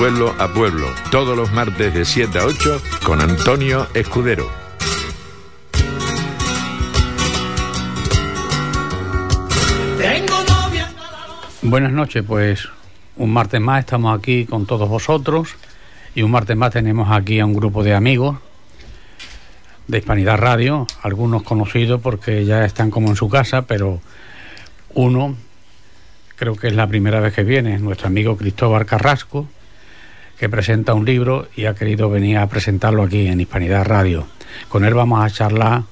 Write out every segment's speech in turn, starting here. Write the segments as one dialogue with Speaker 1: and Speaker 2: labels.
Speaker 1: pueblo a pueblo, todos los martes de 7 a 8 con Antonio Escudero.
Speaker 2: Buenas noches, pues un martes más estamos aquí con todos vosotros y un martes más tenemos aquí a un grupo de amigos de Hispanidad Radio, algunos conocidos porque ya están como en su casa, pero uno creo que es la primera vez que viene, nuestro amigo Cristóbal Carrasco, que presenta un libro y ha querido venir a presentarlo aquí en Hispanidad Radio. Con él vamos a charlar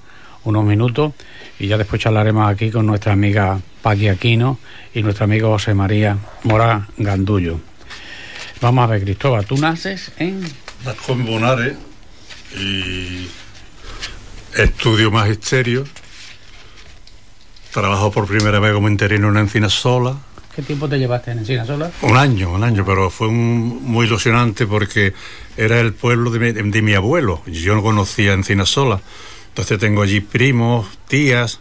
Speaker 2: unos minutos y ya después charlaremos aquí con nuestra amiga Paqui Aquino y nuestro amigo José María Mora Gandullo. Vamos a ver, Cristóbal, tú naces en...
Speaker 3: Nací en Bonares y estudio magisterio. Trabajo por primera vez como interino en Encina Sola.
Speaker 2: ¿Qué tiempo te llevaste en Encina Sola?
Speaker 3: Un año, un año, pero fue muy ilusionante porque era el pueblo de mi, de mi abuelo. Yo no conocía Encina Sola. Entonces tengo allí primos, tías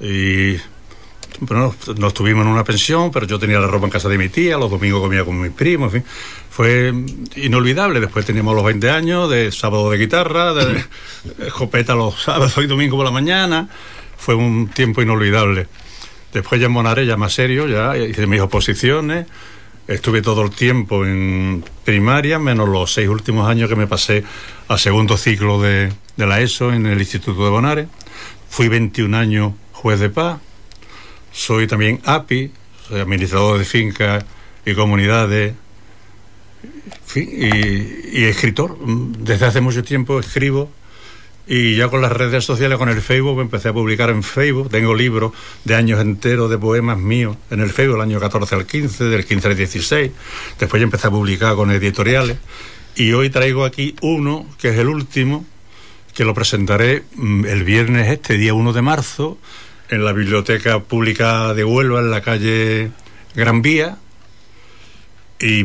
Speaker 3: y bueno, no estuvimos en una pensión, pero yo tenía la ropa en casa de mi tía, los domingos comía con mis primos, en fin. Fue inolvidable. Después teníamos los 20 años de sábado de guitarra, de escopeta los sábados y domingos por la mañana. Fue un tiempo inolvidable. Después ya en Monare, ya más serio, ya hice mis oposiciones. Estuve todo el tiempo en primaria, menos los seis últimos años que me pasé a segundo ciclo de, la ESO en el Instituto de Bonares. Fui 21 años juez de paz. Soy también API, soy administrador de fincas y comunidades y, escritor. Desde hace mucho tiempo escribo y ya con las redes sociales, con el Facebook, empecé a publicar en Facebook. Tengo libros de años enteros de poemas míos en el Facebook, el año 14 al 15, del 15 al 16. Después ya empecé a publicar con editoriales. Y hoy traigo aquí uno, que es el último, que lo presentaré el viernes este, día 1 de marzo, en la Biblioteca Pública de Huelva, en la calle Gran Vía. Y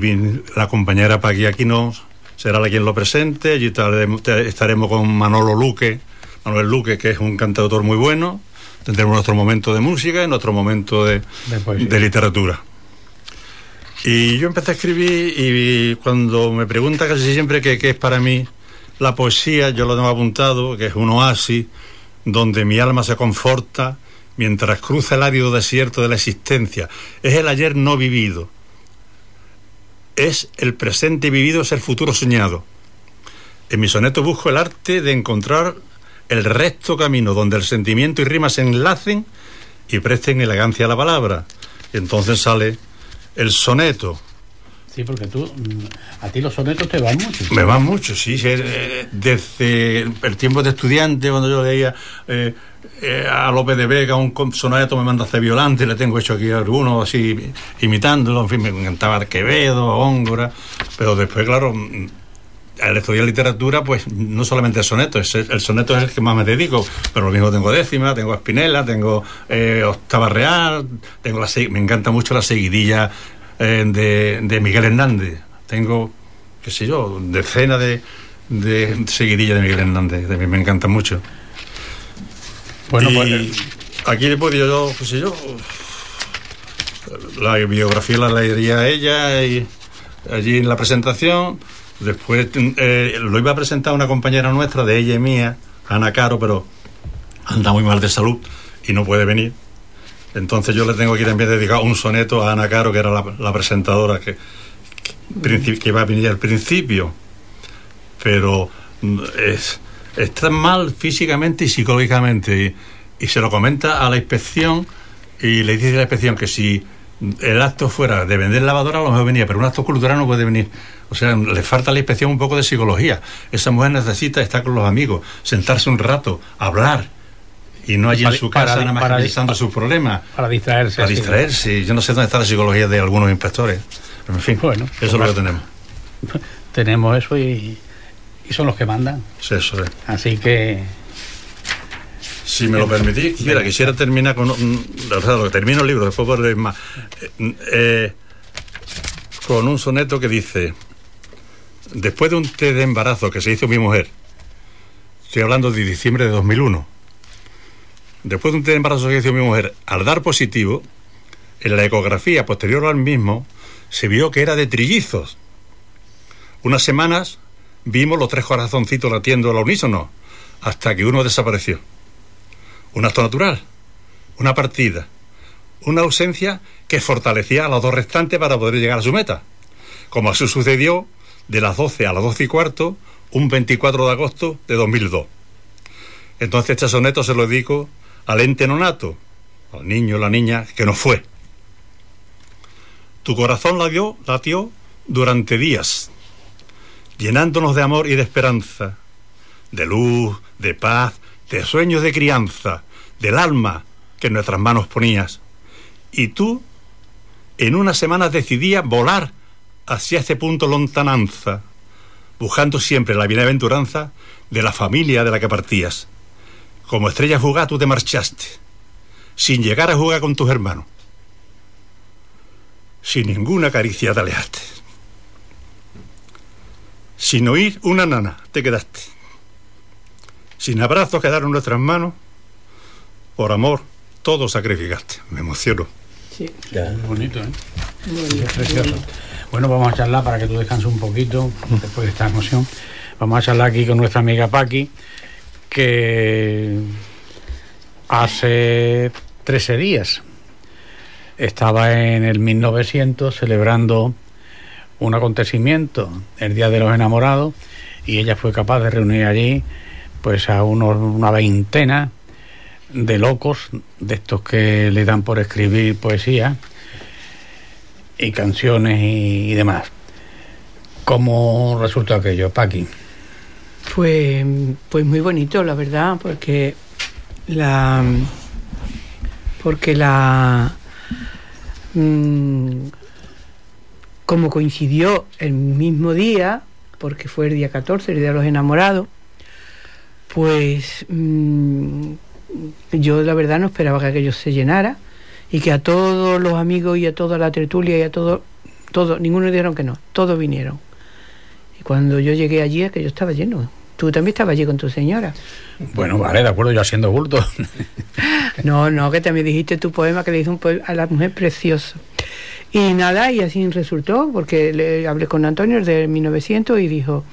Speaker 3: la compañera Paqui Aquinos será la quien lo presente. Allí estaremos con Manolo Luque, Manuel Luque, que es un cantautor muy bueno. Tendremos nuestro momento de música y nuestro momento de, de, de literatura. Y yo empecé a escribir y cuando me pregunta casi siempre qué, qué es para mí la poesía, yo lo tengo apuntado, que es un oasis donde mi alma se conforta mientras cruza el árido desierto de la existencia. Es el ayer no vivido. Es el presente vivido, es el futuro soñado. En mi soneto busco el arte de encontrar el recto camino donde el sentimiento y rima se enlacen y presten elegancia a la palabra. Y entonces sale el soneto.
Speaker 2: Sí, porque tú, mm, a ti los sonetos te van mucho.
Speaker 3: Me van mucho, sí. Desde el tiempo de estudiante, cuando yo leía eh, eh, a López de Vega un soneto, me manda a violante, le tengo hecho aquí algunos así, imitándolo. En fin, me encantaba Quevedo, Hóngora. Pero después, claro, mm, al estudiar literatura, pues no solamente el soneto, es el, soneto es el que más me dedico, pero lo mismo tengo décima, tengo Espinela, tengo eh, octava real, tengo la, me encanta mucho la seguidilla eh, de, de, Miguel Hernández. Tengo, qué sé yo, decenas de, de seguidillas de Miguel Hernández, de mí me encanta mucho. Bueno, y pues, aquí he podido yo, qué sé yo, la biografía la leería ella y allí en la presentación Después eh, lo iba a presentar una compañera nuestra, de ella y mía, Ana Caro, pero anda muy mal de salud y no puede venir. Entonces yo le tengo que también dedicar un soneto a Ana Caro, que era la, presentadora que, que, que, iba a venir al principio. Pero mm, es, está mal físicamente y psicológicamente. Y, y se lo comenta a la inspección y le dice a la inspección que si el acto fuera de vender lavadora, a lo mejor venía, pero un acto cultural no puede venir. O sea, le falta a la inspección un poco de psicología. Esa mujer necesita estar con los amigos, sentarse un rato, hablar. Y no allí en su casa nada más pensando sus problemas.
Speaker 2: Para distraerse.
Speaker 3: Para distraerse. Yo no sé dónde está la psicología de algunos inspectores. En fin, bueno, eso es lo que tenemos.
Speaker 2: Tenemos eso y, y son los que mandan.
Speaker 3: Sí, eso es.
Speaker 2: Así que
Speaker 3: si me lo permitís, quisiera, quisiera terminar con. Un, o sea, lo que termino el libro, después por leer más. Eh, eh, con un soneto que dice: Después de un té de embarazo que se hizo mi mujer, estoy hablando de diciembre de 2001, después de un té de embarazo hizo mi mujer, al dar positivo, en la ecografía posterior al mismo, se vio que era de trillizos. Unas semanas vimos los tres corazoncitos latiendo al unísono, hasta que uno desapareció. Un acto natural, una partida, una ausencia que fortalecía a los dos restantes para poder llegar a su meta. Como así sucedió de las 12 a las 12 y cuarto, un 24 de agosto de 2002. Entonces este soneto se lo dedico al ente nonato, al niño o la niña que no fue. Tu corazón latió, latió durante días, llenándonos de amor y de esperanza, de luz, de paz, de sueños de crianza, del alma que en nuestras manos ponías. Y tú, en unas semanas decidías volar hacia este punto lontananza, buscando siempre la bienaventuranza de la familia de la que partías. Como estrella fugaz tú te marchaste, sin llegar a jugar con tus hermanos. Sin ninguna caricia te alejaste. Sin oír una nana te quedaste. Sin abrazos quedaron nuestras manos. Por amor, todo sacrificaste. Me emociono.
Speaker 2: Sí. Ya. Bonito, ¿eh? Muy precioso. Bueno, vamos a charlar para que tú descanses un poquito después de esta emoción. Vamos a charlar aquí con nuestra amiga Paqui, que hace 13 días estaba en el 1900 celebrando un acontecimiento, el Día de los Enamorados, y ella fue capaz de reunir allí pues a unos, una veintena de locos, de estos que le dan por escribir poesía y canciones y, demás. ¿Cómo resultó aquello, Paqui?
Speaker 4: Pues, pues muy bonito, la verdad, porque la porque la mm, como coincidió el mismo día, porque fue el día 14, el día de los enamorados, pues mm, yo la verdad no esperaba que aquello se llenara y que a todos los amigos y a toda la tertulia y a todos, todos, ninguno dijeron que no, todos vinieron. Y cuando yo llegué allí, aquello estaba lleno. Tú también estabas allí con tu señora.
Speaker 2: Bueno, vale, de acuerdo, yo haciendo bulto.
Speaker 4: no, no, que también dijiste tu poema que le hizo un poema a la mujer precioso. Y nada, y así resultó, porque le hablé con Antonio desde 1900 y dijo,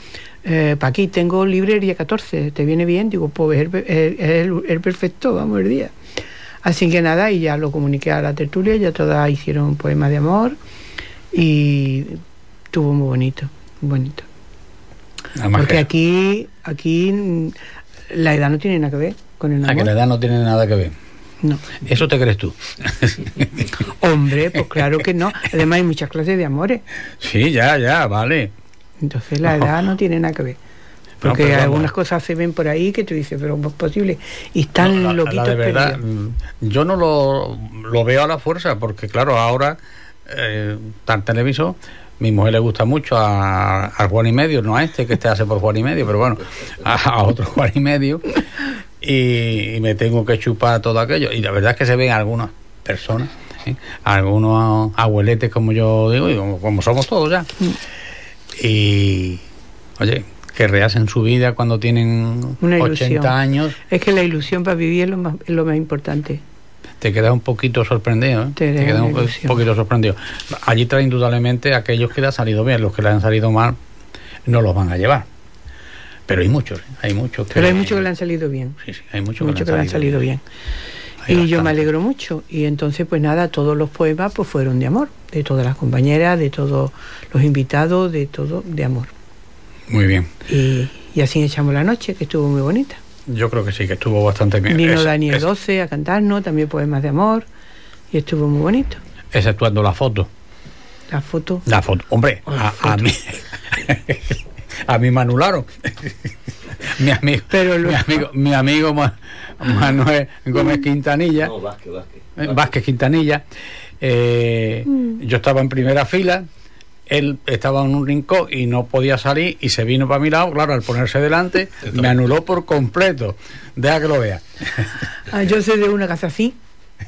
Speaker 4: eh, pa' aquí tengo libre el día 14, ¿te viene bien? Digo, pues es el, perfecto, vamos, el día. Así que nada, y ya lo comuniqué a la tertulia, ya todas hicieron poemas de amor y estuvo muy bonito, muy bonito. Porque aquí, aquí la edad no tiene nada que ver con el amor.
Speaker 2: Ah, que la edad no tiene nada que ver.
Speaker 4: No.
Speaker 2: ¿Eso te crees tú?
Speaker 4: Hombre, pues claro que no. Además hay muchas clases de amores.
Speaker 2: Sí, ya, ya, vale.
Speaker 4: Entonces la edad no tiene nada que ver. Porque algunas cosas se ven por ahí que tú dices, pero es posible. Y están no, loquitos.
Speaker 2: de verdad, mm, yo no lo, lo, veo a la fuerza, porque claro, ahora, eh, tan televisor, mi mujer le gusta mucho a, Juan y medio, no a este que este hace por Juan y medio, pero bueno, a, otro Juan y medio, y, me tengo que chupar todo aquello. Y la verdad es que se ven algunas personas, ¿eh? algunos abueletes, como yo digo, y como, somos todos ya. Y, oye, que rehacen su vida cuando tienen 80 años.
Speaker 4: Es que la ilusión para vivir es lo más, es lo más importante
Speaker 2: te quedas un poquito sorprendido. ¿eh? Te, quedas un poquito sorprendido. Allí trae indudablemente aquellos que le han salido bien, los que le han salido mal no los van a llevar. Pero hay muchos, ¿eh? hay muchos.
Speaker 4: Que Pero hay muchos que le han salido bien.
Speaker 2: Sí, sí, hay muchos,
Speaker 4: que, le han salido bien. y yo me alegro mucho. Y entonces, pues nada, todos los poemas pues fueron de amor, de todas las compañeras, de todos los invitados, de todo, de amor.
Speaker 2: Muy bien.
Speaker 4: Y, y así echamos la noche, que estuvo muy bonita.
Speaker 2: Yo creo que sí, que estuvo bastante bien.
Speaker 4: Vino Daniel 12 a cantarnos, también poemas de amor, y estuvo muy bonito.
Speaker 2: Exceptuando la foto.
Speaker 4: La foto.
Speaker 2: La foto. Hombre, a, mí. a mí me anularon. mi amigo, Pero mi amigo, mi amigo Manuel Gómez Quintanilla. No, Vázquez, Vázquez. Vázquez Quintanilla. Eh, mm. Yo estaba en primera fila él estaba en un rincón y no podía salir y se vino para mi lado, claro, al ponerse delante me anuló por completo. Deja que lo vea.
Speaker 4: Ah, yo soy de una casa así.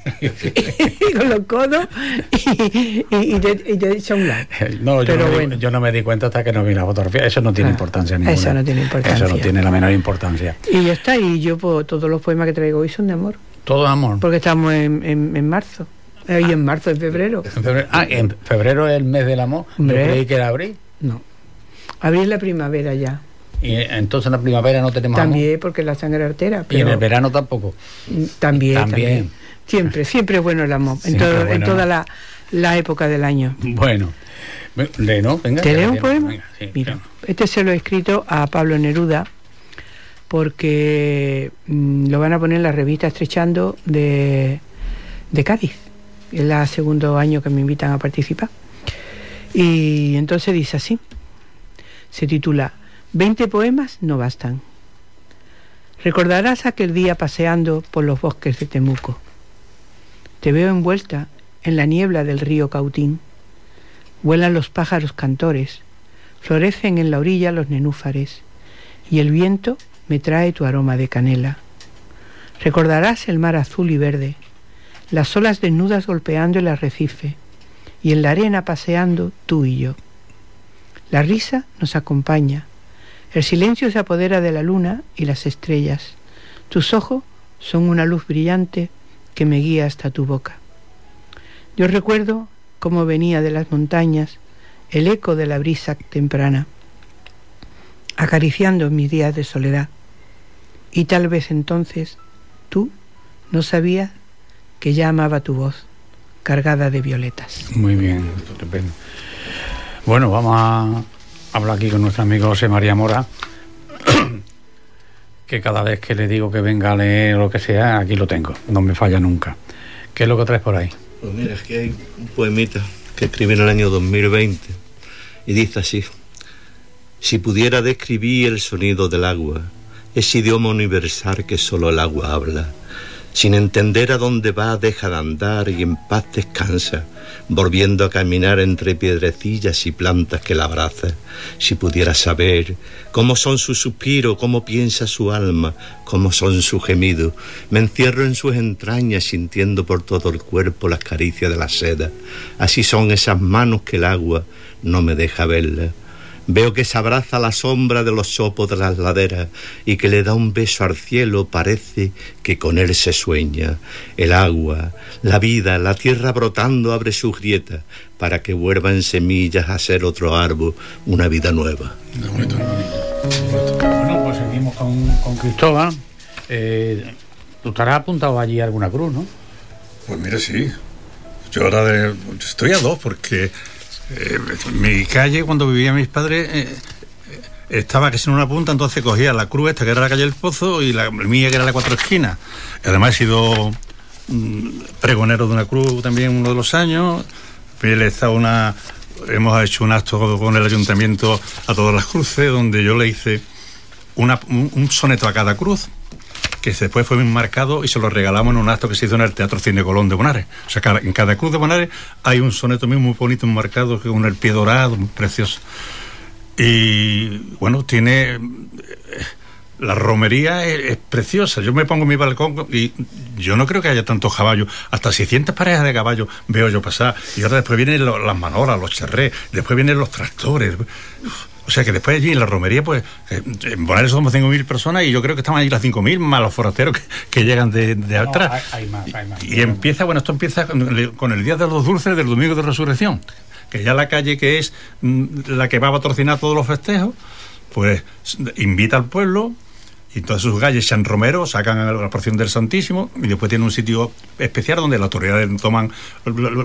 Speaker 4: con los codos y, y, te, y a un lado.
Speaker 2: No, yo, no bueno. yo no me di cuenta hasta que no vi la fotografía. Eso no tiene ah, importancia ninguna.
Speaker 4: Eso no tiene importancia.
Speaker 2: Eso no tiene la menor importancia.
Speaker 4: Y ya está. Y yo, pues, todos los poemas que traigo hoy son de amor.
Speaker 2: Todo amor.
Speaker 4: Porque estamos en, en, en marzo. Hoy en marzo, en febrero.
Speaker 2: Ah, en febrero es el mes del amor. Yo creí que era abril.
Speaker 4: No. Abril la primavera ya.
Speaker 2: Y entonces en la primavera no tenemos amor.
Speaker 4: También, porque la sangre artera.
Speaker 2: Y en el verano tampoco.
Speaker 4: Mm, También,
Speaker 2: También.
Speaker 4: también. Siempre, siempre es bueno el amor. En, todo-
Speaker 2: bueno,
Speaker 4: en toda
Speaker 2: ¿no?
Speaker 4: la, la época del año.
Speaker 2: Bueno, ¿no? Venga.
Speaker 4: ¿Te leo un poema?
Speaker 2: Venga, sí,
Speaker 4: Mira, este se lo he escrito a Pablo Neruda porque mm, lo van a poner en la revista Estrechando de, de Cádiz. Es el segundo año que me invitan a participar. Y entonces dice así. Se titula 20 poemas no bastan. Recordarás aquel día paseando por los bosques de Temuco. Te veo envuelta en la niebla del río Cautín. Vuelan los pájaros cantores, florecen en la orilla los nenúfares, y el viento me trae tu aroma de canela. Recordarás el mar azul y verde, las olas desnudas golpeando el arrecife, y en la arena paseando tú y yo. La risa nos acompaña, el silencio se apodera de la luna y las estrellas. Tus ojos son una luz brillante que me guía hasta tu boca. Yo recuerdo cómo venía de las montañas el eco de la brisa temprana, acariciando mis días de soledad. Y tal vez entonces tú no sabías que ya amaba tu voz, cargada de violetas.
Speaker 2: Muy bien, estupendo. Bueno, vamos a hablar aquí con nuestro amigo José María Mora, que cada vez que le digo que venga a leer lo que sea, aquí lo tengo, no me falla nunca. ¿Qué es lo que traes por ahí?
Speaker 5: Pues mira, es que hay un poemita que escribí en el año 2020 y dice así: Si pudiera describir el sonido del agua, ese idioma universal que solo el agua habla, sin entender a dónde va, deja de andar y en paz descansa, volviendo a caminar entre piedrecillas y plantas que la abrazan. Si pudiera saber cómo son sus suspiros, cómo piensa su alma, cómo son sus gemidos, me encierro en sus entrañas sintiendo por todo el cuerpo las caricias de la seda. Así son esas manos que el agua no me deja verlas. Veo que se abraza la sombra de los sopos de las laderas y que le da un beso al cielo, parece que con él se sueña. El agua, la vida, la tierra brotando abre sus grietas para que vuelvan semillas a ser otro árbol, una vida nueva.
Speaker 2: Bueno, pues seguimos con, con Cristóbal. Eh, Tú estarás apuntado allí a alguna cruz, ¿no?
Speaker 3: Pues mira, sí. Yo ahora de- estoy a dos porque eh, mi calle, cuando vivían mis padres, eh, eh, estaba casi en una punta, entonces cogía la cruz esta, que era la calle del Pozo, y la mía, que era la Cuatro Esquinas. Además, he sido mm, pregonero de una cruz también uno de los años. Está una, hemos hecho un acto con el ayuntamiento a todas las cruces, donde yo le hice un soneto a cada cruz que después fue enmarcado y se lo regalamos en un acto que se hizo en el Teatro Cine Colón de Bonares. O sea, en cada cruz de Bonares hay un soneto mío muy bonito enmarcado con el pie dorado, muy precioso. Y bueno, tiene. eh, La romería es, preciosa. Yo me pongo en mi balcón y yo no creo que haya tantos caballos. Hasta 600 parejas de caballos veo yo pasar. Y ahora después vienen lo- las manolas, los charrés, después vienen los tractores. O sea que después allí en la romería, pues eh, en Bonares somos 5.000 personas y yo creo que están allí las 5.000 más los forasteros que, que llegan de, de
Speaker 2: No,
Speaker 3: atrás.
Speaker 2: hay- hay más, hay más.
Speaker 3: Y empieza, bueno, esto empieza con, con el Día de los Dulces del Domingo de Resurrección, que ya la calle que es mm, la que va a patrocinar todos los festejos, pues invita al pueblo y todas sus calles San Romero sacan la porción del Santísimo y después tiene un sitio especial donde las autoridades toman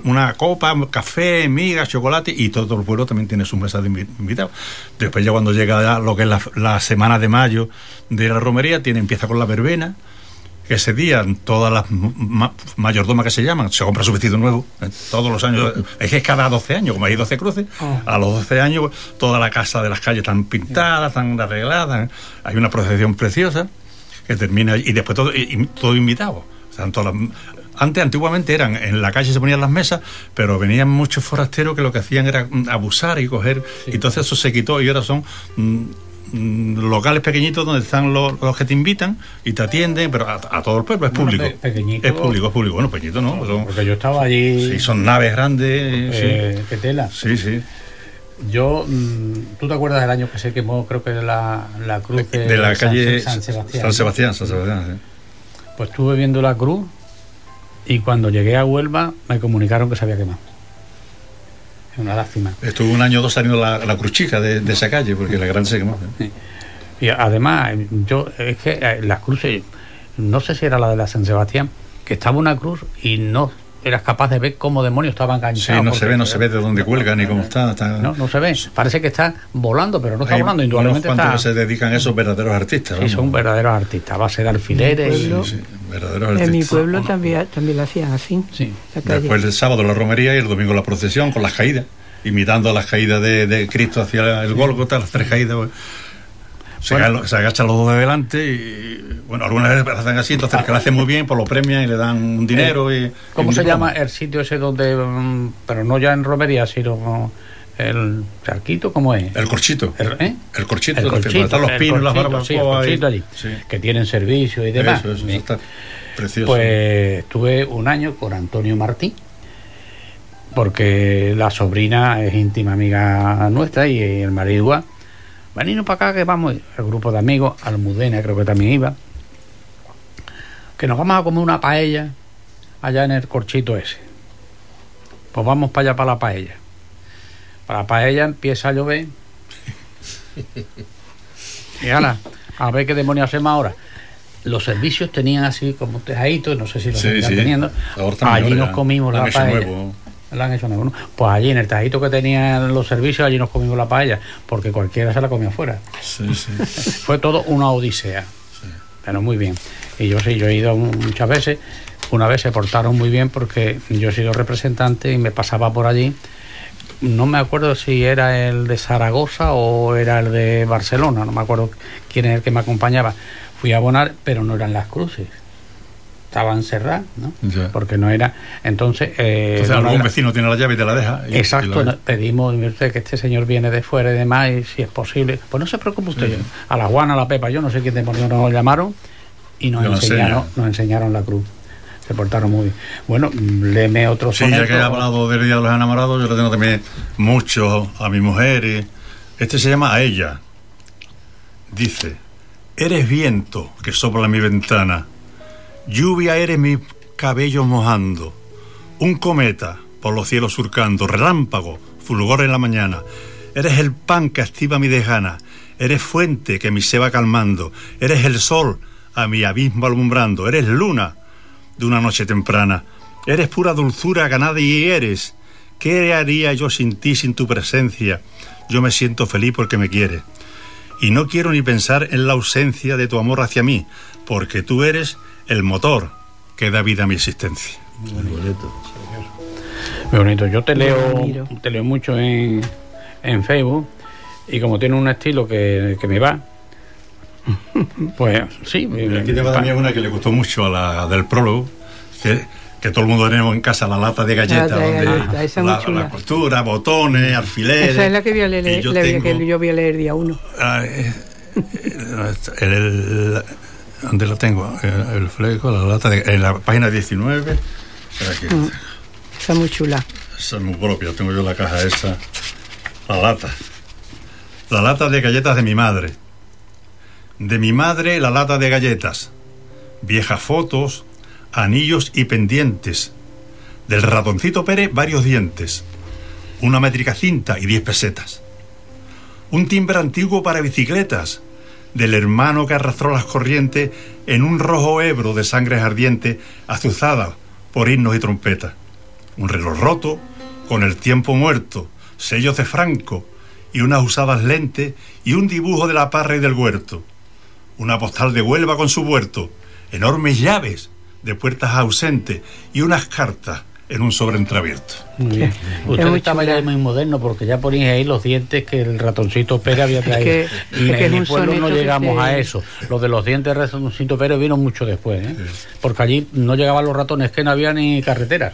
Speaker 3: una copa, café, migas, chocolate y todo el pueblo también tiene su mesa de invi- invitados. Después ya cuando llega lo que es la, la semana de mayo de la romería, tiene, empieza con la verbena, ese día todas las ma- mayordomas que se llaman se compra su vestido nuevo eh, todos los años es que cada 12 años como hay 12 cruces a los 12 años pues, toda la casa de las calles están pintadas están arregladas ¿eh? hay una procesión preciosa que termina y después todo, y, todo invitado. Todas las- antes antiguamente eran en la calle se ponían las mesas pero venían muchos forasteros que lo que hacían era mm, abusar y coger y entonces eso se quitó y ahora son mm, locales pequeñitos donde están los, los que te invitan y te atienden, pero a, a todo el pueblo, es público.
Speaker 2: pe- pequeñito.
Speaker 3: es público, es público. Bueno, pequeñito no. Son,
Speaker 2: Porque yo estaba allí.
Speaker 3: sí, son naves grandes.
Speaker 2: eh, ¿Qué tela?
Speaker 3: sí, sí, sí.
Speaker 2: Yo, mm, ¿tú te acuerdas del año que se quemó, creo que de la, la cruz de,
Speaker 3: De la
Speaker 2: San-
Speaker 3: calle
Speaker 2: San Sebastián?
Speaker 3: San Sebastián, San Sebastián, sí.
Speaker 2: Pues estuve viendo la cruz y cuando llegué a Huelva me comunicaron que se había quemado. Es una lástima.
Speaker 3: Estuvo un año o dos años la, la cruchica de, de, esa calle, porque la gran se quemó.
Speaker 2: Sí. Y además, yo, es que eh, las cruces, no sé si era la de la San Sebastián, que estaba una cruz y no eras capaz de ver cómo demonios estaban enganchados.
Speaker 3: Sí, no se ve, no se ve de dónde cuelga ni cómo está, está,
Speaker 2: No, no se ve. Parece que está volando, pero no está
Speaker 3: Hay
Speaker 2: volando. Indudablemente
Speaker 3: unos cuantos
Speaker 2: está.
Speaker 3: que se dedican a esos verdaderos artistas.
Speaker 2: Sí,
Speaker 3: vamos.
Speaker 2: son verdaderos artistas, a base de alfileres.
Speaker 3: Sí, sí, verdaderos
Speaker 4: En mi pueblo también, también lo hacían así.
Speaker 2: Sí.
Speaker 3: Después el sábado la romería y el domingo la procesión con las caídas, imitando las caídas de, de Cristo hacia el Gólgota, las tres caídas. pues. Se,
Speaker 2: Bueno.
Speaker 3: aga- se agachan los dos de delante y, bueno, algunas veces lo hacen así, entonces el que lo hace muy bien, pues lo premian y le dan un dinero. y,
Speaker 2: ¿Cómo
Speaker 3: y
Speaker 2: se llama el sitio ese donde, mm, pero no ya en romería, sino el charquito, ¿cómo es?
Speaker 3: El corchito.
Speaker 2: El, ¿eh?
Speaker 3: El corchito,
Speaker 2: El corchito,
Speaker 3: están los pinos, las barbacoas.
Speaker 2: sí, el allí,
Speaker 3: Sí.
Speaker 2: que tienen servicio y demás.
Speaker 3: Eso, eso, está precioso.
Speaker 2: Pues estuve un año con Antonio Martín, porque la sobrina es íntima amiga nuestra y el marido igual. Venimos para acá que vamos, el grupo de amigos, Almudena creo que también iba, que nos vamos a comer una paella allá en el corchito ese. Pues vamos para allá para la paella. Para la paella empieza a llover. Y ala, a ver qué demonios hacemos ahora. Los servicios tenían así como tejaditos, no sé si lo
Speaker 3: Sí, sí.
Speaker 2: teniendo.
Speaker 3: Ahora están
Speaker 2: Allí nos comimos la paella.
Speaker 3: nuevo.
Speaker 2: La han hecho nuevo, ¿no? Pues allí en el tajito que tenían los servicios, allí nos comimos la paella, porque cualquiera se la comía afuera.
Speaker 3: Sí, sí.
Speaker 2: Fue todo una odisea. Pero muy bien. Y yo sí, yo he ido muchas veces. Una vez se portaron muy bien porque yo he sido representante y me pasaba por allí. No me acuerdo si era el de Zaragoza o era el de Barcelona, no me acuerdo quién es el que me acompañaba. Fui a abonar, pero no eran las cruces. Estaban cerradas, ¿no? Porque no era. Entonces. eh,
Speaker 3: Entonces algún
Speaker 2: era-
Speaker 3: vecino tiene la llave y te la deja. y- y
Speaker 2: Exacto,
Speaker 3: la-
Speaker 2: pedimos usted, que este señor viene de fuera y demás, y si es posible, pues no se preocupe usted. A la Juana, a la Pepa, yo no sé quién demonios nos llamaron y nos enseñaron, nos enseñaron la cruz. Se portaron muy bien. Bueno, léeme otro
Speaker 3: Sí, ya que he hablado del Día de los Enamorados, yo le tengo también mucho a mi mujer. y Este se llama A ella. Dice, eres viento que sopla en mi ventana, lluvia eres mi cabello mojando, un cometa por los cielos surcando, relámpago, fulgor en la mañana, eres el pan que activa mi desgana, eres fuente que mi se va calmando, eres el sol a mi abismo alumbrando, eres luna de una noche temprana. Eres pura dulzura ganada y eres. ¿Qué haría yo sin ti, sin tu presencia? Yo me siento feliz porque me quieres. Y no quiero ni pensar en la ausencia de tu amor hacia mí, porque tú eres el motor que da vida a mi existencia.
Speaker 2: Muy bonito. Yo te
Speaker 4: Yo lo
Speaker 2: leo, te leo mucho en, en Facebook y como tiene un estilo que, que me va, pues sí.
Speaker 3: Aquí tengo también una que le gustó mucho a la del prólogo, que, que todo el mundo tenemos en casa, la lata de galletas,
Speaker 4: La de
Speaker 3: donde
Speaker 4: es muy
Speaker 3: la,
Speaker 4: chula.
Speaker 3: la costura, botones, alfileres.
Speaker 4: Esa es la que voy a leer,
Speaker 3: yo
Speaker 4: la que
Speaker 3: tengo-
Speaker 4: yo voy a leer día uno.
Speaker 3: Ah, eh, el, el- ¿Dónde lo tengo? El, el fleco, la lata, de- en la página 19. Espera aquí.
Speaker 4: Mm. Está muy chula.
Speaker 3: Esa es muy propia, tengo yo la caja esa. La lata. La lata de galletas de mi madre. De mi madre la lata de galletas. Viejas fotos, anillos y pendientes. Del ratoncito Pérez varios dientes. Una métrica cinta y diez pesetas. Un timbre antiguo para bicicletas. Del hermano que arrastró las corrientes en un rojo ebro de sangre ardiente azuzada por himnos y trompetas un reloj roto, con el tiempo muerto, sellos de Franco y unas usadas lentes y un dibujo de la parra y del huerto. Una postal de Huelva con su huerto, enormes llaves de puertas ausentes y unas cartas en un sobre entreabierto.
Speaker 2: Muy bien. Usted
Speaker 4: muy
Speaker 2: estaba ya muy moderno porque ya poníais ahí los dientes que el ratoncito Pérez había traído.
Speaker 4: que-
Speaker 2: y
Speaker 4: es que es
Speaker 2: en mi pueblo no
Speaker 4: que
Speaker 2: llegamos
Speaker 4: se-
Speaker 2: a eso. Lo de los dientes del ratoncito Pérez vino mucho después, ¿eh? porque allí no llegaban los ratones, que no había ni carretera.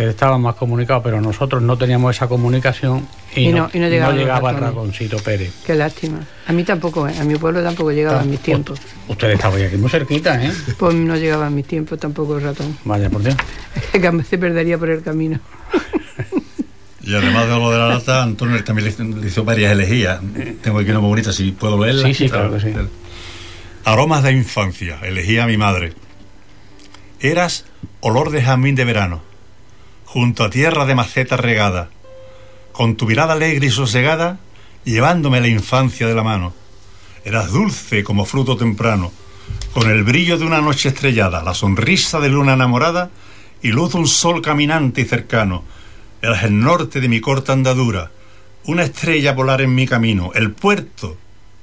Speaker 2: Ustedes estaban más comunicados, pero nosotros no teníamos esa comunicación y,
Speaker 4: Y
Speaker 2: no,
Speaker 4: no- y no llegaban
Speaker 2: llegaba el ratoncito Pérez.
Speaker 4: Qué lástima. A mí tampoco, ¿eh? a mi pueblo tampoco llegaba en mis tiempos.
Speaker 2: Ustedes estaban aquí muy cerquita, ¿eh?
Speaker 4: Pues no llegaba en mis tiempos tampoco el ratón.
Speaker 2: Vaya, por Dios.
Speaker 4: Que se perdería por el camino.
Speaker 3: Y además de lo de la lata, Antonio también le hizo- le hizo varias elegías. Tengo aquí una muy bonita, si puedo leerla.
Speaker 2: Sí, sí, claro que sí.
Speaker 3: Aromas de infancia, elegía a mi madre. Eras olor de jazmín de verano, junto a tierra de maceta regada, con tu mirada alegre y sosegada, llevándome la infancia de la mano. Eras dulce como fruto temprano, con el brillo de una noche estrellada, la sonrisa de luna enamorada y luz de un sol caminante y cercano. Eras el norte de mi corta andadura, una estrella polar en mi camino, el puerto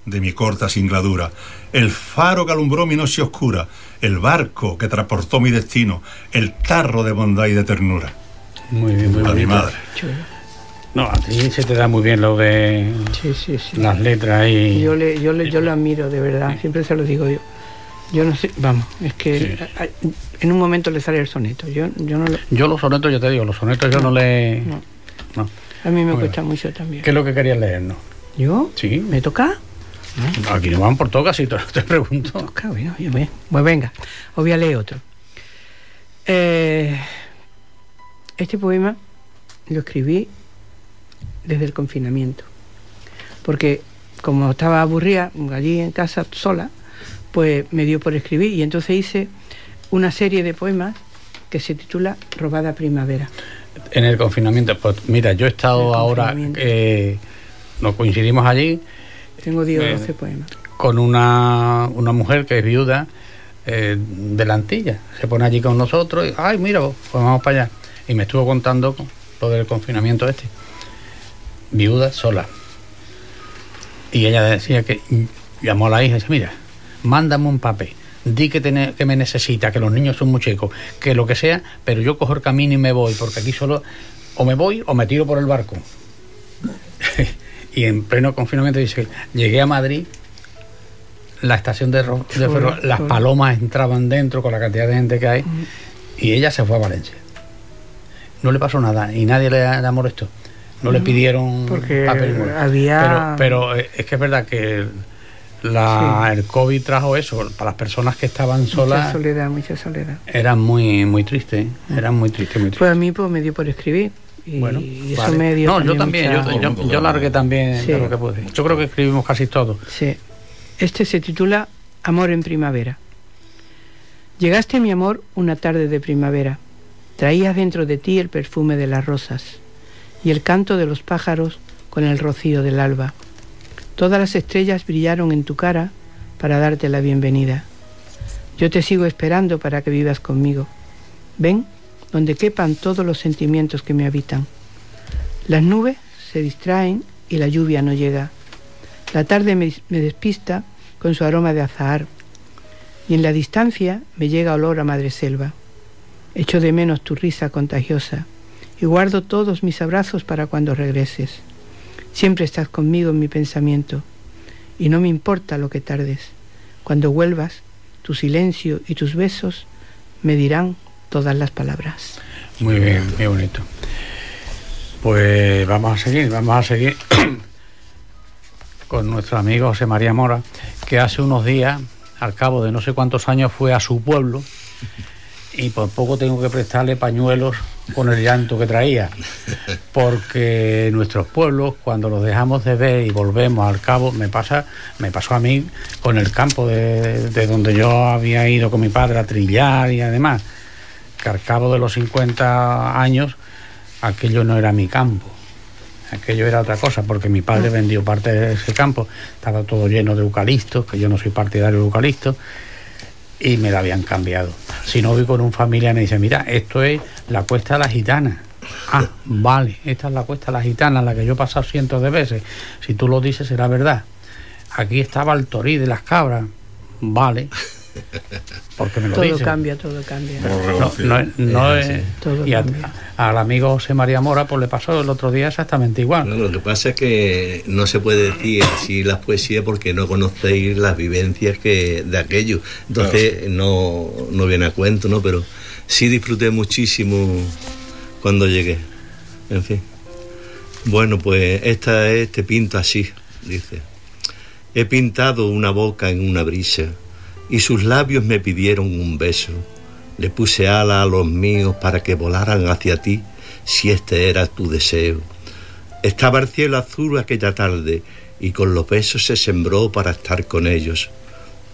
Speaker 3: de mi corta singladura, el faro que alumbró mi noche oscura, el barco que transportó mi destino, el tarro de bondad y de ternura.
Speaker 2: Muy bien, muy
Speaker 3: A mi madre.
Speaker 4: Chulo.
Speaker 2: No, a ti se te da muy bien lo de
Speaker 4: Sí, sí, sí.
Speaker 2: las letras y...
Speaker 4: Yo le, yo le, yo lo admiro, de verdad, siempre se lo digo yo. Yo no sé, vamos, es que en un momento le sale el soneto. Yo, yo no lo-
Speaker 2: Yo los sonetos, yo te digo, los sonetos yo no, le...
Speaker 4: no.
Speaker 2: No.
Speaker 4: A mí me
Speaker 2: Bueno.
Speaker 4: cuesta mucho también.
Speaker 2: ¿Qué es lo que querías leernos?
Speaker 4: ¿Yo?
Speaker 2: Sí.
Speaker 4: ¿Me toca?
Speaker 2: Aquí no van por todo casi, te, te pregunto.
Speaker 4: Toca, bueno, yo me- Pues venga, os voy a leer otro. Eh, este poema lo escribí desde el confinamiento. Porque como estaba aburrida allí en casa sola, pues me dio por escribir y entonces hice una serie de poemas que se titula Robada Primavera.
Speaker 2: En el confinamiento, pues mira, yo he estado ahora, eh, nos coincidimos allí
Speaker 4: Tengo 10 o
Speaker 2: Bueno.
Speaker 4: 12 poemas.
Speaker 2: con una, una mujer que es viuda eh, de la Antilla. Se pone allí con nosotros y, ay, mira, pues vamos para allá. Y me estuvo contando lo del confinamiento este. Viuda sola. Y ella decía que llamó a la hija y dice, mira, mándame un papel. Di que, que me necesita, que los niños son muy chicos, que lo que sea, pero yo cojo el camino y me voy, porque aquí solo o me voy o me tiro por el barco. y en pleno confinamiento dice, llegué a Madrid, la estación de, de ferro- las palomas entraban dentro con la cantidad de gente que hay, y ella se fue a Valencia. No le pasó nada y nadie le, le molestó. No le pidieron
Speaker 4: Porque
Speaker 2: papel
Speaker 4: había-
Speaker 2: Pero, pero eh, es que es verdad que la, el COVID trajo eso. Para las personas que estaban
Speaker 4: Mucha
Speaker 2: solas,
Speaker 4: soledad, mucha soledad.
Speaker 2: eran muy, muy tristes. Eran muy tristes, muy tristes.
Speaker 4: Pues a mí pues, me dio por escribir. Y,
Speaker 2: Bueno,
Speaker 4: y eso
Speaker 2: vale.
Speaker 4: me dio
Speaker 2: No, yo también,
Speaker 4: mucha-
Speaker 2: yo, yo, yo largué también
Speaker 4: Sí.
Speaker 2: lo que pude. Yo creo que escribimos casi todo.
Speaker 4: Sí. Este se titula Amor en primavera. Llegaste, mi amor, una tarde de primavera. Traías dentro de ti el perfume de las rosas y el canto de los pájaros con el rocío del alba. Todas las estrellas brillaron en tu cara para darte la bienvenida. Yo te sigo esperando para que vivas conmigo. Ven donde quepan todos los sentimientos que me habitan. Las nubes se distraen y la lluvia no llega. La tarde me, despista con su aroma de azahar y en la distancia me llega olor a madre selva. Echo de menos tu risa contagiosa y guardo todos mis abrazos para cuando regreses. Siempre estás conmigo en mi pensamiento y no me importa lo que tardes. Cuando vuelvas, tu silencio y tus besos me dirán todas las palabras.
Speaker 2: Muy bien, muy bonito. Pues vamos a seguir, vamos a seguir con nuestro amigo José María Mora, que hace unos días, al cabo de no sé cuántos años, fue a su pueblo y por poco tengo que prestarle pañuelos con el llanto que traía, porque nuestros pueblos, cuando los dejamos de ver y volvemos al cabo, me pasa, me pasó a mí con el campo de, de donde yo había ido con mi padre a trillar y además, que al cabo de los 50 años, aquello no era mi campo. Aquello era otra cosa, porque mi padre vendió parte de ese campo, estaba todo lleno de eucaliptos, que yo no soy partidario de eucaliptos, y me la habían cambiado. Si no voy con un familiar y me dice, mira, esto es la cuesta de la gitana. Ah, vale, esta es la cuesta de la gitana, la que yo he pasado cientos de veces. Si tú lo dices, será verdad. Aquí estaba el torí de las cabras. Vale. Porque me lo
Speaker 4: Todo
Speaker 2: dicen.
Speaker 4: cambia, todo cambia.
Speaker 2: No, no, es- no
Speaker 5: Es
Speaker 2: es-
Speaker 5: así.
Speaker 4: Todo
Speaker 2: y a-
Speaker 4: cambia.
Speaker 2: al amigo José María Mora pues le pasó el otro día exactamente igual.
Speaker 5: No, lo que pasa es que no se puede decir así las poesías porque no conocéis las vivencias que de aquello. Entonces no, no viene a cuento, ¿no? Pero sí disfruté muchísimo cuando llegué. En fin. Bueno, pues esta es Te pinto así, dice. He pintado una boca en una brisa y sus labios me pidieron un beso. Le puse ala a los míos para que volaran hacia ti si este era tu deseo. Estaba el cielo azul aquella tarde y con los besos se sembró para estar con ellos.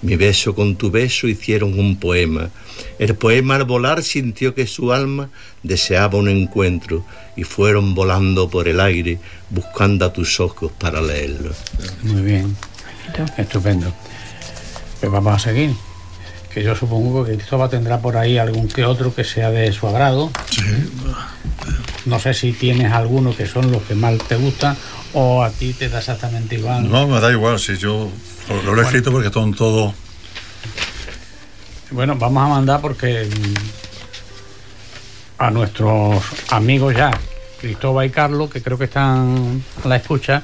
Speaker 5: Mi beso con tu beso hicieron un poema. El poema al volar sintió que su alma deseaba un encuentro y fueron volando por el aire buscando a tus ojos para leerlo.
Speaker 2: Muy bien, estupendo. Vamos a seguir. Que yo supongo que Cristóbal tendrá por ahí algún que otro que sea de su agrado.
Speaker 3: Sí.
Speaker 2: No sé si tienes alguno que son los que más te gustan o a ti te da exactamente igual.
Speaker 3: No, me da igual, si yo lo, he escrito porque son todos.
Speaker 2: Bueno, vamos a mandar porque mm, a nuestros amigos ya, Cristóbal y Carlos, que creo que están a la escucha,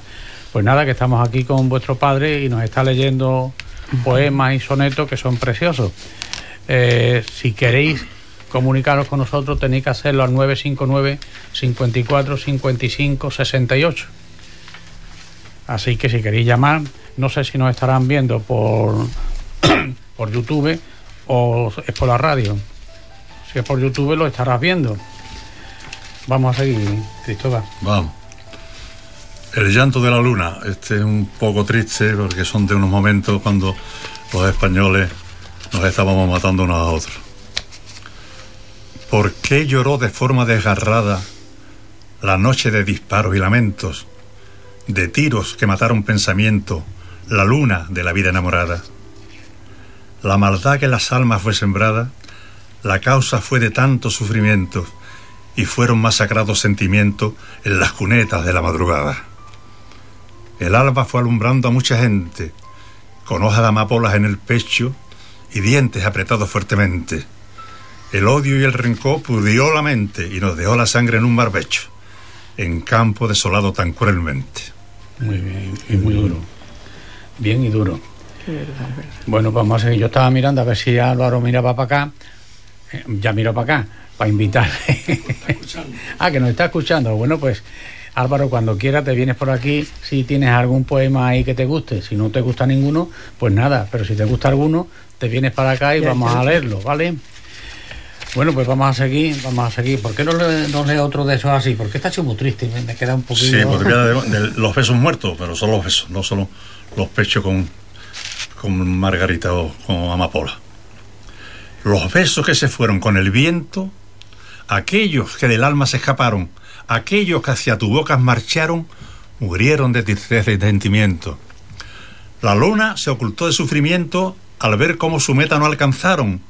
Speaker 2: pues nada, que estamos aquí con vuestro padre y nos está leyendo poemas y sonetos que son preciosos. Eh, si queréis comunicaros con nosotros tenéis que hacerlo al 959 54 55 68. Así que si queréis llamar, no sé si nos estarán viendo por, por YouTube o es por la radio. Si es por YouTube lo estarás viendo. Vamos a seguir, Cristóbal.
Speaker 3: Vamos. El llanto de la luna. Este es un poco triste porque son de unos momentos cuando los españoles nos estábamos matando unos a otros. ¿Por qué lloró de forma desgarrada la noche de disparos y lamentos, de tiros que mataron pensamiento, la luna de la vida enamorada. La maldad que en las almas fue sembrada, la causa fue de tanto sufrimiento, y fueron masacrados sentimientos en las cunetas de la madrugada. El alba fue alumbrando a mucha gente, con hojas de amapolas en el pecho y dientes apretados fuertemente. El odio y el rencor pudrió la mente y nos dejó la sangre en un barbecho, en campo desolado tan cruelmente.
Speaker 2: Muy bien, y muy duro bien y duro. Bueno, pues vamos a seguir. Yo estaba mirando a ver si Álvaro miraba para acá. Eh, ya miro para acá, para invitarle. ah, que nos está escuchando. Bueno, pues Álvaro, cuando quiera te vienes por aquí. Si tienes algún poema ahí que te guste. Si no te gusta ninguno, pues nada. Pero si te gusta alguno, te vienes para acá y vamos a leerlo, ¿vale? Bueno, pues vamos a seguir, vamos a seguir. ¿Por qué no, le, no lee otro de esos así? Porque está hecho muy triste, me, queda un poquito...
Speaker 3: Sí, porque de, los besos muertos, pero son los besos, no solo los pechos con, con margarita o con amapola. Los besos que se fueron con el viento, aquellos que del alma se escaparon, aquellos que hacia tu boca marcharon, murieron de tristeza y sentimiento. La luna se ocultó de sufrimiento al ver cómo su meta no alcanzaron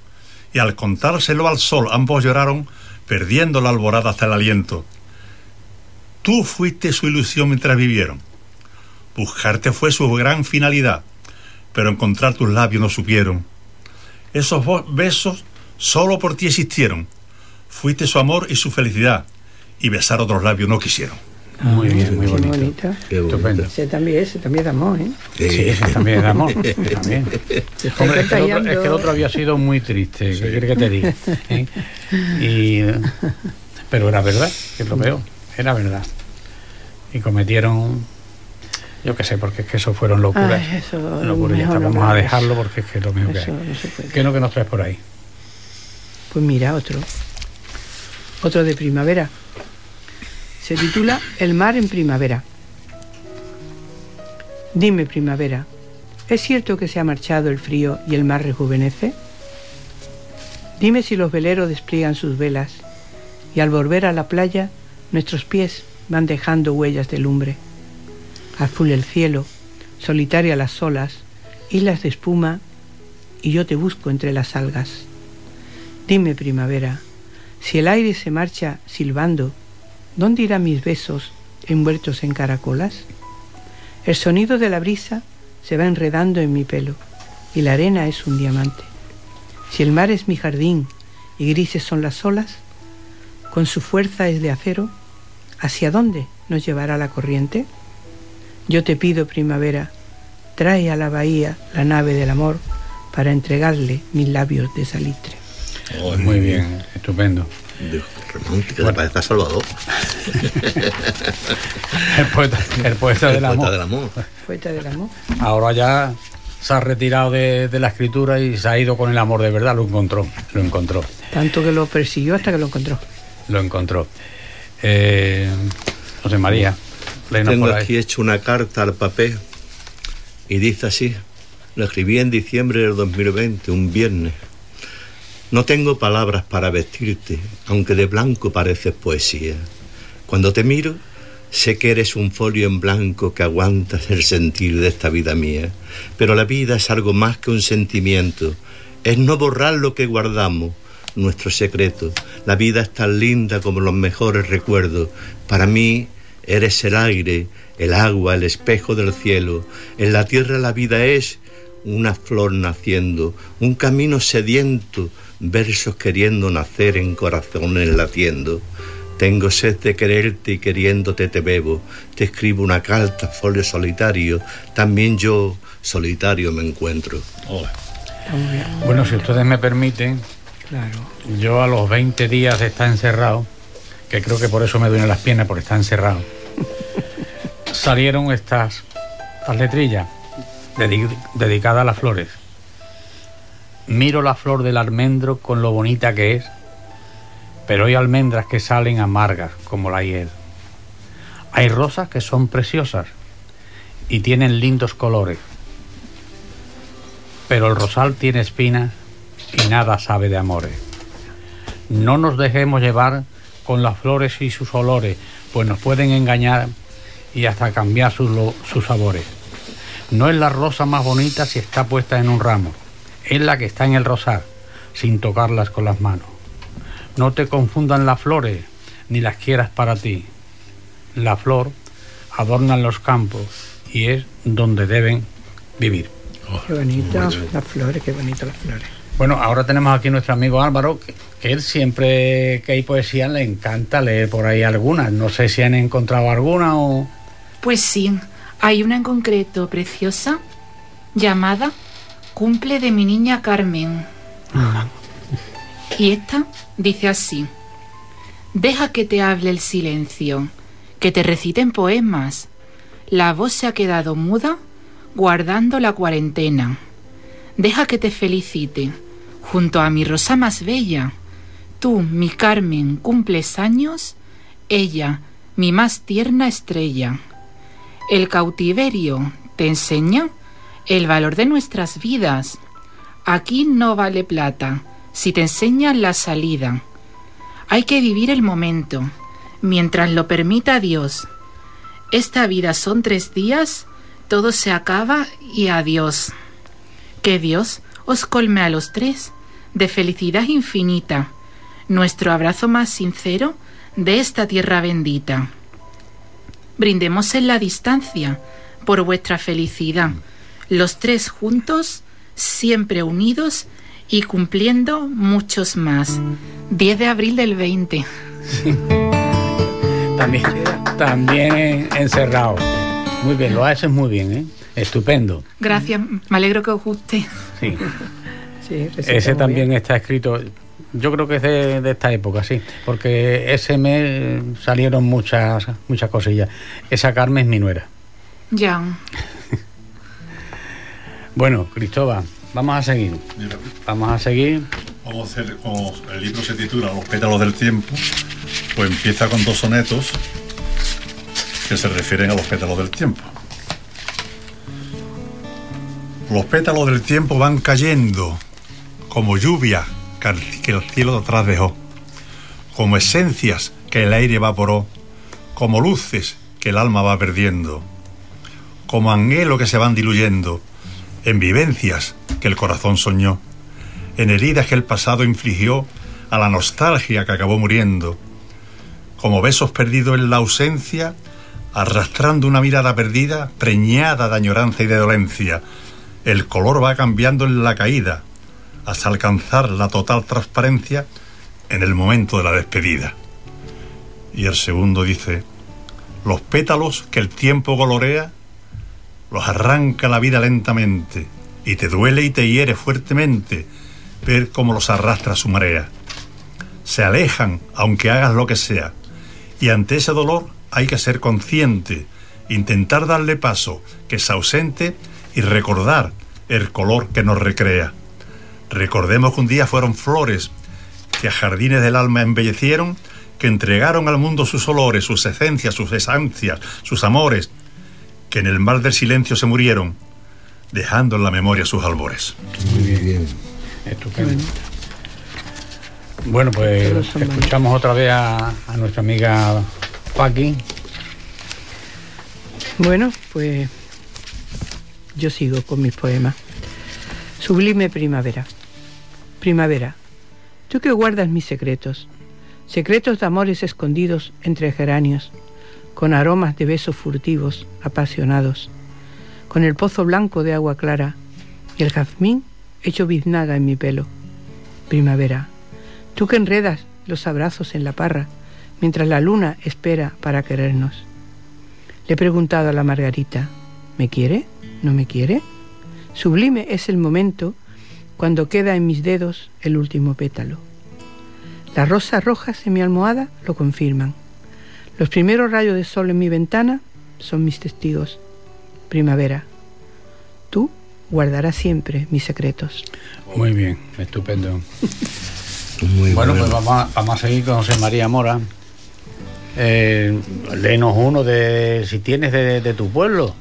Speaker 3: y al contárselo al sol ambos lloraron, perdiendo la alborada hasta el aliento. Tú fuiste su ilusión mientras vivieron. Buscarte fue su gran finalidad, pero encontrar tus labios no supieron. Esos besos solo por ti existieron. Fuiste su amor y su felicidad, y besar otros labios no quisieron.
Speaker 2: Muy bien, muy bonito. bonito.
Speaker 4: Estupendo. Ese también, ese también es amor, ¿eh?
Speaker 2: Sí, ese también es de amor. también. Hombre, es, que el otro, es que el otro había sido muy triste, ¿qué quieres que te diga? ¿Eh? Y, pero era verdad, que es lo peor, era verdad. Y cometieron, yo qué sé, porque es que eso fueron locuras. Ay, eso locuras ya está, vamos a dejarlo porque es que es lo mismo que hay. No ¿Qué es lo que nos traes por ahí?
Speaker 4: Pues mira, otro. Otro de primavera. Se titula El mar en primavera. Dime, primavera, ¿es cierto que se ha marchado el frío y el mar rejuvenece? Dime si los veleros despliegan sus velas y al volver a la playa nuestros pies van dejando huellas de lumbre. Azul el cielo, solitaria las olas, islas de espuma y yo te busco entre las algas. Dime, primavera, si el aire se marcha silbando ¿Dónde irán mis besos envueltos en caracolas? El sonido de la brisa se va enredando en mi pelo y la arena es un diamante. Si el mar es mi jardín y grises son las olas, con su fuerza es de acero, ¿hacia dónde nos llevará la corriente? Yo te pido, primavera, trae a la bahía la nave del amor para entregarle mis labios de salitre.
Speaker 2: muy bien, estupendo
Speaker 5: romántica, bueno. parece Salvador.
Speaker 2: el poeta, el poeta, del, amor.
Speaker 4: Poeta del amor.
Speaker 2: Ahora ya se ha retirado de, de, la escritura y se ha ido con el amor de verdad, lo encontró, lo encontró.
Speaker 4: Tanto que lo persiguió hasta que lo encontró.
Speaker 2: Lo encontró. Eh, José María,
Speaker 5: Tengo aquí hecho una carta al papel y dice así, Lo escribí en diciembre del 2020, un viernes. No tengo palabras para vestirte, aunque de blanco pareces poesía. Cuando te miro, sé que eres un folio en blanco que aguantas el sentir de esta vida mía. Pero la vida es algo más que un sentimiento. Es no borrar lo que guardamos, nuestro secreto. La vida es tan linda como los mejores recuerdos. Para mí, eres el aire, el agua, el espejo del cielo. En la tierra la vida es una flor naciendo, un camino sediento, versos queriendo nacer en corazones latiendo. Tengo sed de quererte y queriéndote te bebo. Te escribo una carta, folio solitario. También yo solitario me encuentro.
Speaker 2: Bueno, si ustedes me permiten, yo a los 20 días de estar encerrado, que creo que por eso me duelen las piernas, porque está encerrado, salieron estas, estas letrillas dedicada a las flores. Miro la flor del almendro con lo bonita que es, pero hay almendras que salen amargas como la hiel. Hay rosas que son preciosas y tienen lindos colores, pero el rosal tiene espinas y nada sabe de amores. No nos dejemos llevar con las flores y sus olores, pues nos pueden engañar y hasta cambiar sus, sus sabores. No es la rosa más bonita si está puesta en un ramo, es la que está en el rosal, sin tocarlas con las manos. No te confundan las flores, ni las quieras para ti. La flor adorna los campos y es donde deben vivir.
Speaker 4: qué bonito las flores, qué bonito las flores.
Speaker 2: Bueno, ahora tenemos aquí nuestro amigo Álvaro, que, que, él siempre que hay poesía le encanta leer por ahí algunas. No sé si han encontrado alguna o...
Speaker 6: Pues sí, hay una en concreto preciosa llamada Cumple de mi niña Carmen. Y esta dice así, deja que te hable el silencio, que te reciten poemas. La voz se ha quedado muda guardando la cuarentena. Deja que te felicite junto a mi rosa más bella. Tú, mi Carmen, cumples años, ella, mi más tierna estrella. El cautiverio te enseña el valor de nuestras vidas. Aquí no vale plata si te enseñan la salida. Hay que vivir el momento, mientras lo permita Dios. Esta vida son tres días, todo se acaba y adiós. Que Dios os colme a los tres de felicidad infinita, nuestro abrazo más sincero de esta tierra bendita brindemos en la distancia por vuestra felicidad, los tres juntos, siempre unidos y cumpliendo muchos más. 10 de abril del 20.
Speaker 2: También, también encerrado. Muy bien, lo haces muy bien, ¿eh? Estupendo.
Speaker 6: Gracias, me alegro que os guste.
Speaker 2: Sí. sí Ese también está escrito yo creo que es de, esta época, sí, porque ese mes salieron muchas, muchas cosillas. Esa Carmen es mi nuera.
Speaker 6: Ya.
Speaker 2: Bueno, Cristóbal, vamos a seguir. Vamos a seguir.
Speaker 3: Vamos a hacer, como el libro se titula Los pétalos del tiempo, pues empieza con dos sonetos que se refieren a los pétalos del tiempo. Los pétalos del tiempo van cayendo como lluvia que el cielo atrás dejó, como esencias que el aire evaporó, como luces que el alma va perdiendo, como anhelo que se van diluyendo, en vivencias que el corazón soñó, en heridas que el pasado infligió a la nostalgia que acabó muriendo, como besos perdidos en la ausencia, arrastrando una mirada perdida, preñada de añoranza y de dolencia. El color va cambiando en la caída, hasta alcanzar la total transparencia en el momento de la despedida. Y el segundo dice, los pétalos que el tiempo colorea, los arranca la vida lentamente, y te duele y te hiere fuertemente ver cómo los arrastra su marea. Se alejan aunque hagas lo que sea, y ante ese dolor hay que ser consciente, intentar darle paso, que se ausente y recordar el color que nos recrea. Recordemos que un día fueron flores que a jardines del alma embellecieron, que entregaron al mundo sus olores, sus esencias, sus esencias, sus amores, que en el mar del silencio se murieron. dejando en la memoria sus albores.
Speaker 2: Muy bien. Estupendo. Bueno, pues escuchamos otra vez a, a nuestra amiga Paqui.
Speaker 4: Bueno, pues yo sigo con mis poemas. Sublime primavera. Primavera, tú que guardas mis secretos, secretos de amores escondidos entre geranios, con aromas de besos furtivos, apasionados, con el pozo blanco de agua clara y el jazmín hecho biznaga en mi pelo. Primavera, tú que enredas los abrazos en la parra, mientras la luna espera para querernos. Le he preguntado a la Margarita, ¿me quiere? ¿No me quiere? Sublime es el momento cuando queda en mis dedos el último pétalo. Las rosas rojas en mi almohada lo confirman. Los primeros rayos de sol en mi ventana son mis testigos. Primavera, tú guardarás siempre mis secretos.
Speaker 2: Muy bien, estupendo.
Speaker 5: Muy
Speaker 2: Bueno, pues vamos a, vamos a seguir con José María Mora. Eh, léenos uno de, si tienes, de, de tu pueblo.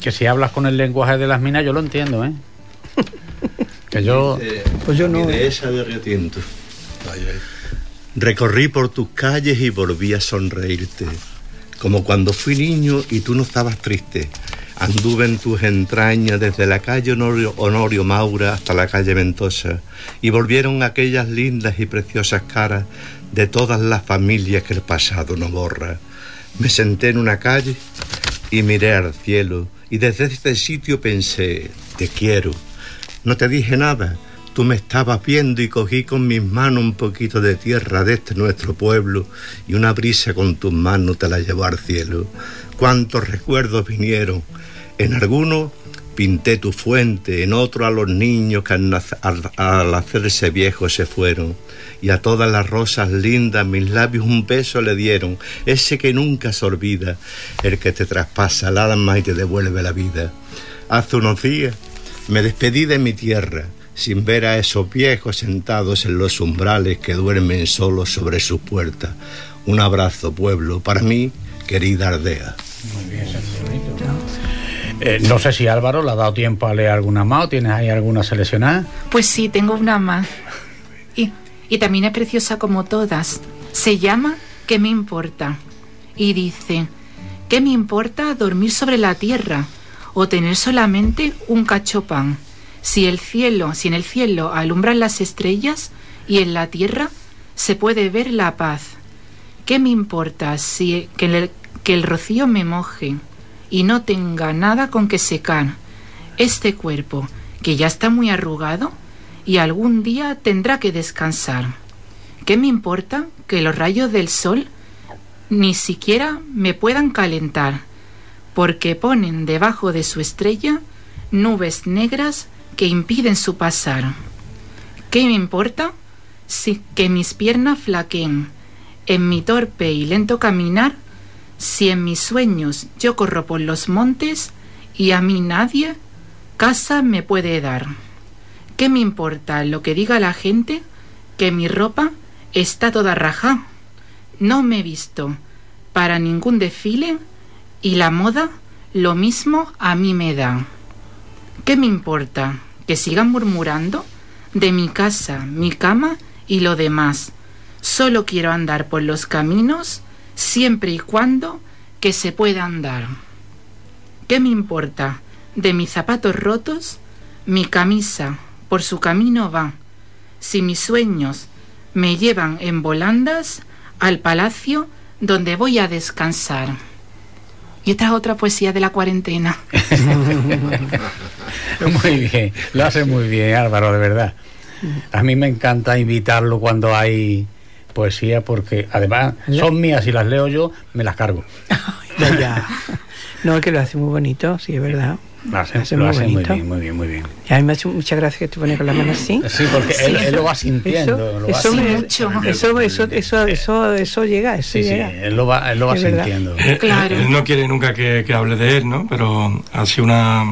Speaker 2: Que si hablas con el lenguaje de las minas, yo lo entiendo, ¿eh? Que yo...
Speaker 4: Pues yo no,
Speaker 5: de
Speaker 4: ¿eh?
Speaker 5: esa de Riotinto. Recorrí por tus calles y volví a sonreírte, como cuando fui niño y tú no estabas triste. Anduve en tus entrañas desde la calle Honorio, Honorio Maura hasta la calle Ventosa y volvieron aquellas lindas y preciosas caras de todas las familias que el pasado no borra. Me senté en una calle y miré al cielo y desde este sitio pensé, te quiero. No te dije nada, tú me estabas viendo y cogí con mis manos un poquito de tierra de este nuestro pueblo y una brisa con tus manos te la llevó al cielo. Cuántos recuerdos vinieron. En algunos pinté tu fuente, en otro a los niños que al, hacerse viejos se fueron. Y a todas las rosas lindas mis labios un beso le dieron, ese que nunca se olvida, el que te traspasa el alma y te devuelve la vida. Hace unos días me despedí de mi tierra, sin ver a esos viejos sentados en los umbrales que duermen solos sobre sus puertas. Un abrazo, pueblo, para mí, querida Ardea.
Speaker 2: eh, no sé si Álvaro le ha dado tiempo a leer alguna más o tienes ahí alguna seleccionada.
Speaker 6: Pues sí, tengo una más. Y, y también es preciosa como todas. Se llama ¿Qué me importa? Y dice, ¿qué me importa dormir sobre la tierra o tener solamente un cachopán? Si el cielo, si en el cielo alumbran las estrellas y en la tierra se puede ver la paz. ¿Qué me importa si que el, que el rocío me moje y no tenga nada con que secar este cuerpo que ya está muy arrugado y algún día tendrá que descansar? ¿Qué me importa que los rayos del sol ni siquiera me puedan calentar? Porque ponen debajo de su estrella nubes negras que impiden su pasar. ¿Qué me importa si que mis piernas flaqueen en mi torpe y lento caminar, si en mis sueños yo corro por los montes y a mí nadie casa me puede dar? ¿Qué me importa lo que diga la gente? Que mi ropa está toda raja. No me he visto para ningún desfile y la moda lo mismo a mí me da. ¿Qué me importa que sigan murmurando de mi casa, mi cama y lo demás? Solo quiero andar por los caminos siempre y cuando que se pueda andar. ¿Qué me importa de mis zapatos rotos? Mi camisa por su camino va. Si mis sueños me llevan en volandas al palacio donde voy a descansar. Y esta es otra poesía de la cuarentena.
Speaker 2: Muy bien, lo hace muy bien Álvaro, de verdad. A mí me encanta invitarlo cuando hay poesía porque además son mías y las leo yo, me las cargo.
Speaker 4: Ya, ya. No, que lo hace muy bonito, sí, es verdad.
Speaker 2: Lo hace,
Speaker 4: Hace
Speaker 2: lo
Speaker 4: muy
Speaker 2: hace muy bien, muy bien, muy bien.
Speaker 4: Y a mí me ha hecho mucha gracia que te pones con la mano así.
Speaker 2: Sí, porque él, él lo va sintiendo.
Speaker 4: Eso,
Speaker 2: lo va
Speaker 4: eso,
Speaker 6: Sí,
Speaker 4: eso, eso, eso, eso, eso llega, eso
Speaker 2: Sí, sí,
Speaker 4: llega.
Speaker 2: él lo va, él lo va sintiendo.
Speaker 7: Él-
Speaker 6: Claro.
Speaker 7: Él no quiere nunca que, que hable de él, ¿no? Pero ha sido una,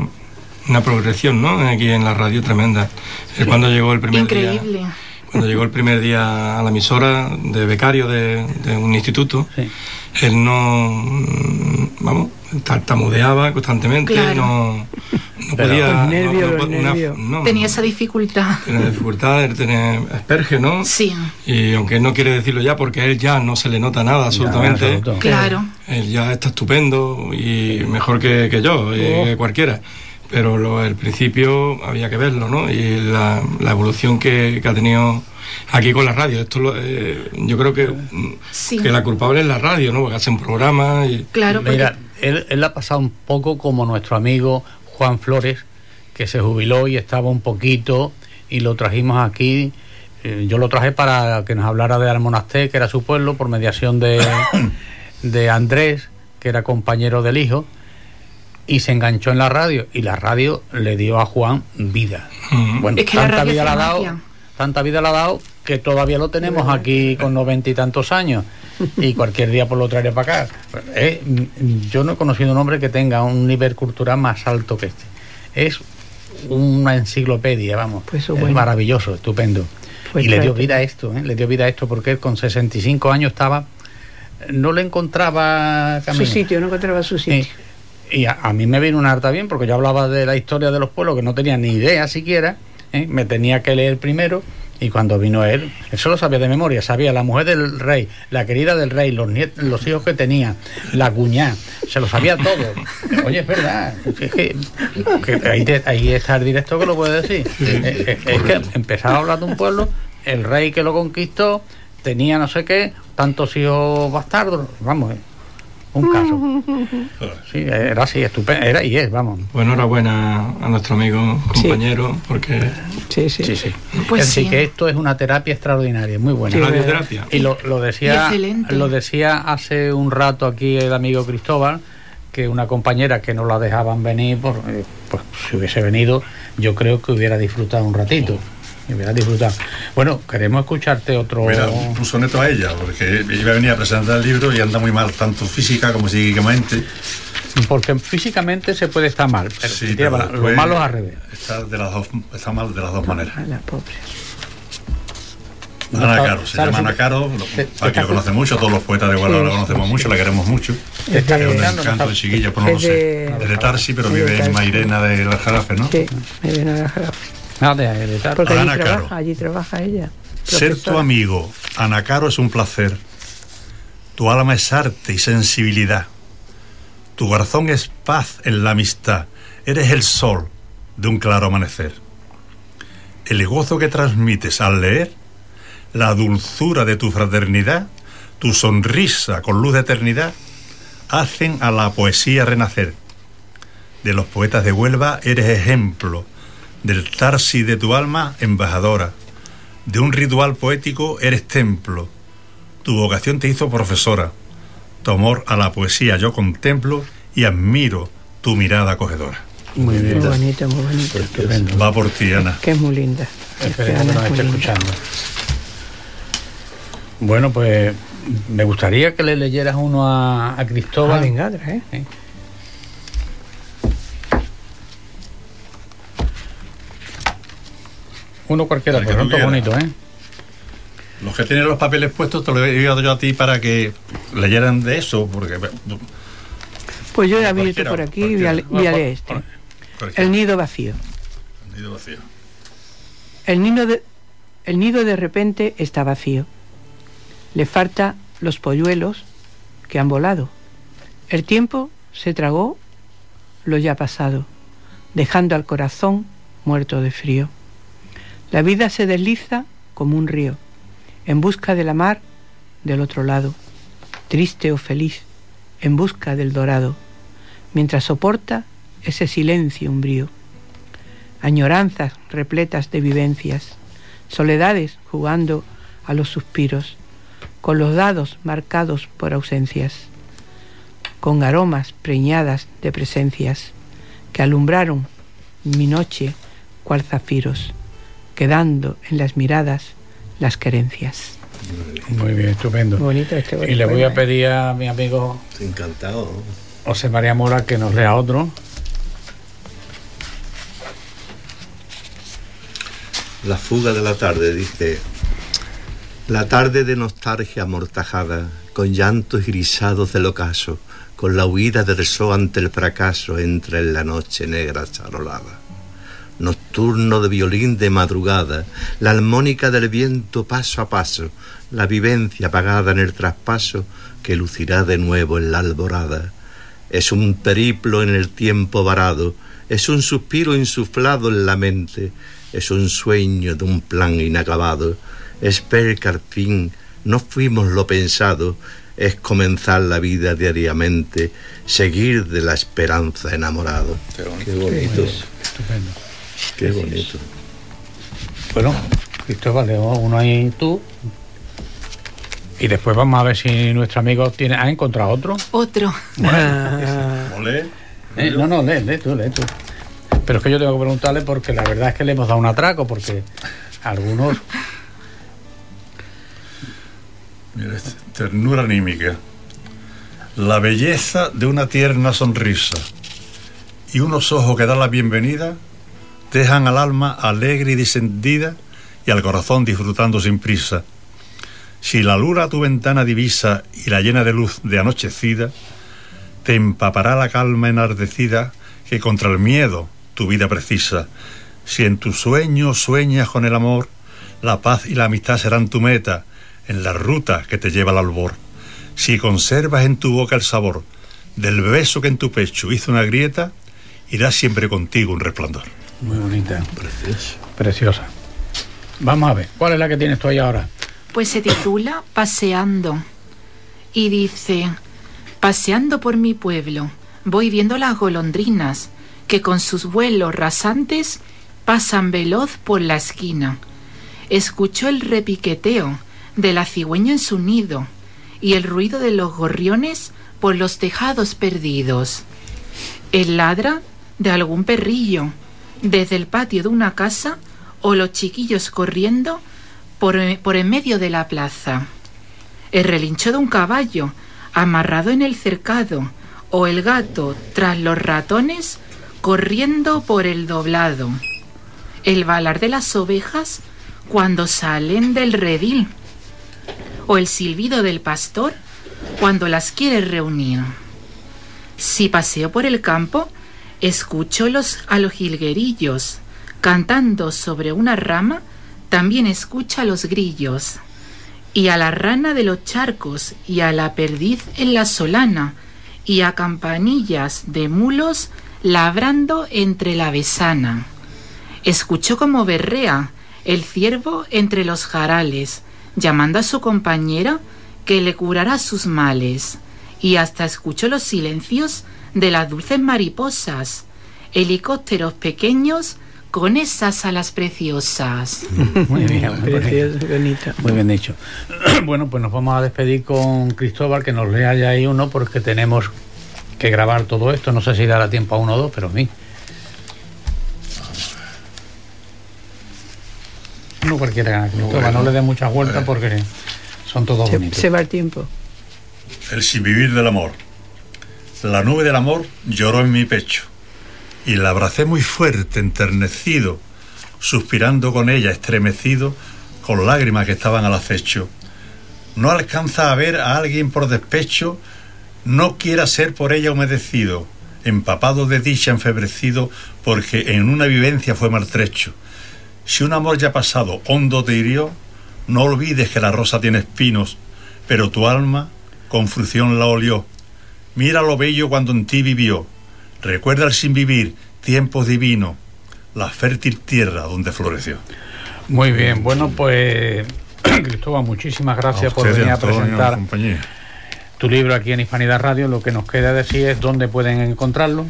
Speaker 7: una progresión, ¿no? Aquí en la radio tremenda. Él cuando llegó el primer día...
Speaker 6: Increíble.
Speaker 7: Cuando llegó el primer día a la emisora de becario de, de un instituto,
Speaker 2: Sí.
Speaker 7: él no, vamos, tartamudeaba constantemente,
Speaker 6: Claro.
Speaker 7: no, no podía...
Speaker 4: Los
Speaker 7: no-
Speaker 4: nervios,
Speaker 7: no-
Speaker 4: los
Speaker 7: una-
Speaker 6: Tenía esa dificultad.
Speaker 7: Tiene dificultad, él tiene asperge, ¿no?
Speaker 6: Sí,
Speaker 7: Y aunque él no quiere decirlo ya, porque a él ya no se le nota nada absolutamente,
Speaker 2: en absoluto.
Speaker 6: claro.
Speaker 7: él ya está estupendo y mejor que, que yo, y
Speaker 4: Oh.
Speaker 7: que cualquiera. Pero lo, el principio había que verlo, ¿no? Y la, la evolución que, que ha tenido aquí con la radio. Esto lo- eh, yo creo que,
Speaker 6: Sí.
Speaker 7: que la culpable es la radio, ¿no? Porque hacen programas y...
Speaker 6: Claro, porque
Speaker 2: Mira, él, él ha pasado un poco como nuestro amigo Juan Flores, que se jubiló y estaba un poquito y lo trajimos aquí. Eh, yo lo traje para que nos hablara de Almonasté, que era su pueblo, por mediación de, de Andrés, que era compañero del hijo, y se enganchó en la radio. Y la radio le dio a Juan vida.
Speaker 7: Mm.
Speaker 2: Bueno,
Speaker 6: Es que la
Speaker 2: tanta
Speaker 6: radio
Speaker 2: vida le ha dado,
Speaker 6: magia.
Speaker 2: Tanta vida le ha dado que todavía lo tenemos aquí con noventa y tantos años y cualquier día por lo traeré para acá. Eh, yo no he conocido un hombre que tenga un nivel cultural más alto que este. Es una enciclopedia, vamos.
Speaker 4: Pues
Speaker 2: es maravilloso, estupendo.
Speaker 4: Pues
Speaker 2: y le dio vida a esto, ¿eh? le dio vida a esto porque él con 65 años estaba, no le encontraba
Speaker 4: Su
Speaker 2: camino.
Speaker 4: sitio, no encontraba su sitio.
Speaker 2: Y a, a mí me vino una harta bien porque yo hablaba de la historia de los pueblos que no tenía ni idea siquiera. ¿Eh? Me tenía que leer primero y cuando vino él, eso lo sabía de memoria. Sabía la mujer del rey, la querida del rey, los, los hijos que tenía, la cuñada. Se lo sabía todo. Oye, es verdad. Es que, que ahí, te- ahí está el directo que lo puede decir. Eh, es que empezaba a hablar de un pueblo, el rey que lo conquistó tenía no sé qué, tantos hijos bastardos. Vamos, eh, un caso. Sí, era así, estupendo, era y es, vamos.
Speaker 7: Pues enhorabuena a nuestro amigo, compañero, porque
Speaker 4: Sí, sí.
Speaker 2: Sí, sí.
Speaker 6: Pues
Speaker 2: es decir,
Speaker 6: sí.
Speaker 2: que esto es una terapia extraordinaria, muy buena.
Speaker 4: Sí,
Speaker 7: radioterapia.
Speaker 2: Y lo, lo
Speaker 6: Y
Speaker 2: decía
Speaker 6: excelente.
Speaker 2: lo decía hace un rato aquí el amigo Cristóbal, que una compañera que no la dejaban venir, por, eh, pues si hubiese venido, yo creo que hubiera disfrutado un ratito. Hubiera disfrutado. Bueno, queremos escucharte otro.
Speaker 3: Mira, un soneto a ella, porque ella venía a presentar el libro y anda muy mal, tanto física como psíquicamente.
Speaker 2: Porque físicamente se puede estar mal, pero
Speaker 3: Sí,
Speaker 2: tía,
Speaker 3: pero
Speaker 2: lo malo es al revés.
Speaker 3: Está, de las dos, está mal de las dos maneras.
Speaker 4: La pobre.
Speaker 3: Ana Caro, se llama. Ana Caro, aquí lo conoce mucho, todos los poetas de Guadalajara la conocemos mucho, la queremos mucho. Es un encanto de chiquilla, pues no lo sé.
Speaker 4: de-
Speaker 3: Es de Tarsi, pero
Speaker 4: de
Speaker 3: vive en. Mairena de la Jarafe, ¿no?
Speaker 4: Sí, me viene a dejar.
Speaker 2: Nada de-.
Speaker 4: Porque allí
Speaker 3: Ana Caro.
Speaker 4: trabaja, allí trabaja ella.
Speaker 3: Ser tu amigo, Ana Caro, es un placer. Tu alma es arte y sensibilidad. Tu corazón es paz en la amistad. Eres el sol de un claro amanecer. El gozo que transmites al leer, la dulzura de tu fraternidad, tu sonrisa con luz de eternidad, hacen a la poesía renacer. De los poetas de Huelva eres ejemplo, del Tarsi de tu alma embajadora. De un ritual poético eres templo. Tu vocación te hizo profesora. Tu amor a la poesía yo contemplo y admiro tu mirada acogedora.
Speaker 2: Muy
Speaker 4: Muy
Speaker 2: bien.
Speaker 4: bonito, muy bonito.
Speaker 2: Estupendo.
Speaker 3: Va por ti, Ana.
Speaker 4: Que es muy linda.
Speaker 2: Esperemos que nos esté escuchando. Bueno, pues me gustaría que le leyeras uno a, a Cristóbal.
Speaker 4: Ah, venga, trae.
Speaker 2: Sí. Uno cualquiera,
Speaker 3: El
Speaker 2: todos
Speaker 3: quieras.
Speaker 2: bonitos, ¿eh?
Speaker 3: Los que tienen los papeles puestos te los he enviado yo a ti para que leyeran de eso, porque
Speaker 4: Pues yo he abierto
Speaker 3: Cualquiera,
Speaker 4: por aquí y voy a,
Speaker 3: cualquiera.
Speaker 4: voy a leer este. El nido vacío.
Speaker 3: Nido vacío.
Speaker 4: El nido de, el nido de repente está vacío. Le falta los polluelos que han volado. El tiempo se tragó lo ya pasado, dejando al corazón muerto de frío. La vida se desliza como un río, en busca de la mar del otro lado, triste o feliz, en busca del dorado, mientras soporta ese silencio umbrío. Añoranzas repletas de vivencias, soledades jugando a los suspiros, con los dados marcados por ausencias, con aromas preñadas de presencias que alumbraron mi noche cual zafiros, quedando en las miradas las querencias.
Speaker 2: Muy bien, estupendo.
Speaker 4: Bonito este
Speaker 2: Y le voy a
Speaker 4: ¿eh?
Speaker 2: pedir a mi amigo
Speaker 5: encantado.
Speaker 2: José María Mora que nos lea otro.
Speaker 5: La fuga de la tarde, dice. La tarde de nostalgia amortajada, con llantos grisados del ocaso, con la huida del sol ante el fracaso entra en la noche negra charolada. Nocturno de violín de madrugada, la armónica del viento paso a paso, la vivencia apagada en el traspaso que lucirá de nuevo en la alborada. Es un periplo en el tiempo varado, es un suspiro insuflado en la mente, es un sueño de un plan inacabado, es ver que al fin no fuimos lo pensado, es comenzar la vida diariamente, seguir de la esperanza enamorado.
Speaker 3: Qué bonito.
Speaker 5: Qué bonito.
Speaker 2: Estupendo.
Speaker 5: Qué bonito.
Speaker 2: Bueno, Cristóbal, leo uno ahí tú. Y después vamos a ver si nuestro amigo tiene, ha encontrado otro.
Speaker 6: Otro.
Speaker 4: Ah,
Speaker 3: Olé.
Speaker 2: Eh, no, no, lee, lee tú, lee tú. Pero es que yo tengo que preguntarle porque la verdad es que le hemos dado un atraco, porque algunos.
Speaker 3: Mira, este, ternura anímica. La belleza de una tierna sonrisa y unos ojos que dan la bienvenida dejan al alma alegre y descendida y al corazón disfrutando sin prisa. Si la luna tu ventana divisa y la llena de luz de anochecida, te empapará la calma enardecida que contra el miedo tu vida precisa. Si en tu sueño sueñas con el amor, la paz y la amistad serán tu meta en la ruta que te lleva al albor. Si conservas en tu boca el sabor del beso que en tu pecho hizo una grieta, irá siempre contigo un resplandor.
Speaker 2: Muy bonita,
Speaker 5: Precioso.
Speaker 2: preciosa. Vamos a ver, ¿cuál es la que tienes tú ahí ahora?
Speaker 6: Pues se titula Paseando. Y dice, paseando por mi pueblo, voy viendo las golondrinas, que con sus vuelos rasantes pasan veloz por la esquina. Escucho el repiqueteo de la cigüeña en su nido y el ruido de los gorriones por los tejados perdidos. El ladra de algún perrillo desde el patio de una casa o los chiquillos corriendo por, por en medio de la plaza. El relincho de un caballo amarrado en el cercado o el gato tras los ratones corriendo por el doblado. El balar de las ovejas cuando salen del redil o el silbido del pastor cuando las quiere reunir. Si paseo por el campo, escucho los, a los jilguerillos. Cantando sobre una rama, también escucha a los grillos. Y a la rana de los charcos y a la perdiz en la solana y a campanillas de mulos labrando entre la besana. Escuchó como berrea el ciervo entre los jarales, llamando a su compañera que le curará sus males, y hasta escuchó los silencios de las dulces mariposas, helicópteros pequeños con esas alas preciosas.
Speaker 2: Muy bien, muy bonito.
Speaker 4: precioso, bonito.
Speaker 2: Muy bien dicho. Bueno, pues nos vamos a despedir con Cristóbal, que nos lea ya ahí uno, porque tenemos que grabar todo esto. No sé si dará tiempo a uno o dos, pero a mí. No cualquiera, Cristóbal, no le dé muchas vueltas porque son todos
Speaker 4: Se,
Speaker 2: bonitos.
Speaker 4: se va el tiempo.
Speaker 3: El sin vivir del amor. La nube del amor lloró en mi pecho y la abracé muy fuerte, enternecido, suspirando con ella, estremecido, con lágrimas que estaban al acecho. No alcanza a ver a alguien por despecho, no quiera ser por ella humedecido, empapado de dicha, enfebrecido, porque en una vivencia fue maltrecho. Si un amor ya pasado hondo te hirió, no olvides que la rosa tiene espinos, pero tu alma con fruición la olió. Mira lo bello cuando en ti vivió. Recuerda el sin vivir, tiempos divinos, la fértil tierra donde floreció.
Speaker 2: Muy bien, bueno, pues Cristóbal, muchísimas gracias
Speaker 3: A
Speaker 2: por venir a presentar tu libro aquí en Hispanidad Radio. Lo que nos queda decir es dónde pueden encontrarlo.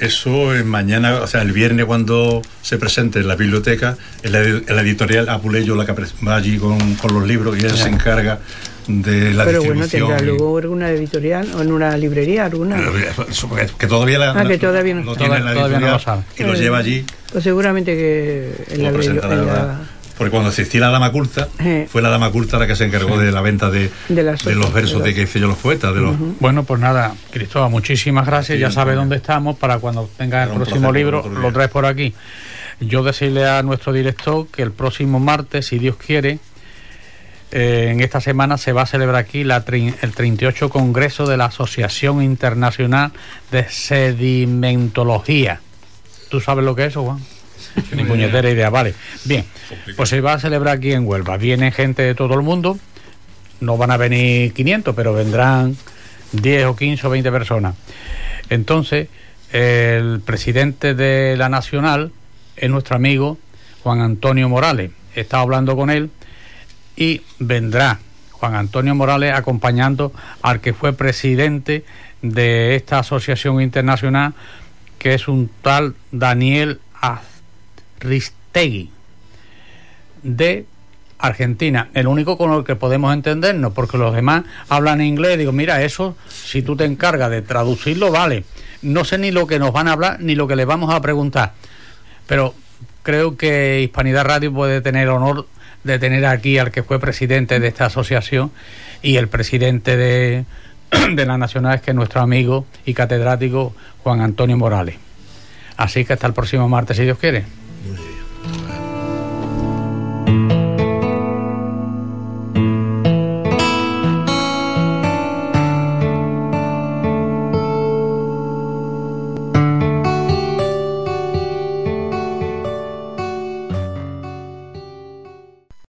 Speaker 3: Eso es mañana, o sea, el viernes cuando se presente en la biblioteca, en la, en la editorial Apuleyo, la que va allí con, con los libros y él se encarga de la
Speaker 4: Pero bueno,
Speaker 3: distribución.
Speaker 4: tendrá
Speaker 3: y-
Speaker 4: luego alguna editorial o en una librería alguna.
Speaker 3: Porque- que todavía, la,
Speaker 4: Ah, que todavía no
Speaker 3: tiene en la
Speaker 2: Todavía no lo sabe.
Speaker 3: y lo
Speaker 4: Eh,
Speaker 3: lleva allí
Speaker 4: Pues seguramente que en la, en la-.
Speaker 3: Porque cuando asistí a la Dama Culta,
Speaker 4: Eh.
Speaker 3: fue la Dama Culta la que se encargó de la venta de,
Speaker 4: De las
Speaker 3: de los versos
Speaker 4: de
Speaker 3: de que hice yo los poetas. De los,
Speaker 2: Bueno, pues nada, Cristóbal, muchísimas gracias.
Speaker 3: Sí,
Speaker 2: ya sabe dónde estamos para cuando tenga el próximo libro, lo traes por aquí. Yo decirle a nuestro director que el próximo martes, si Dios quiere, eh, en esta semana se va a celebrar aquí la el 38 Congreso de la Asociación Internacional de Sedimentología. ¿Tú sabes lo que es eso, Juan? Ni puñetera idea, vale. Bien, pues se va a celebrar aquí en Huelva. Viene gente de todo el mundo, no van a venir 500, pero vendrán 10 o 15 o 20 personas. Entonces, el presidente de la Nacional es nuestro amigo Juan Antonio Morales. He estado hablando con él y vendrá Juan Antonio Morales acompañando al que fue presidente de esta asociación internacional, que es un tal Daniel Ristegui de Argentina, el único con el que podemos entendernos, porque los demás hablan inglés. Digo, mira, eso, si tú te encargas de traducirlo, vale. No sé ni lo que nos van a hablar ni lo que les vamos a preguntar, pero creo que Hispanidad Radio puede tener honor de tener aquí al que fue presidente de esta asociación y el presidente de, de la Nacional, que es nuestro amigo y catedrático Juan Antonio Morales. Así que hasta el próximo martes, si Dios quiere.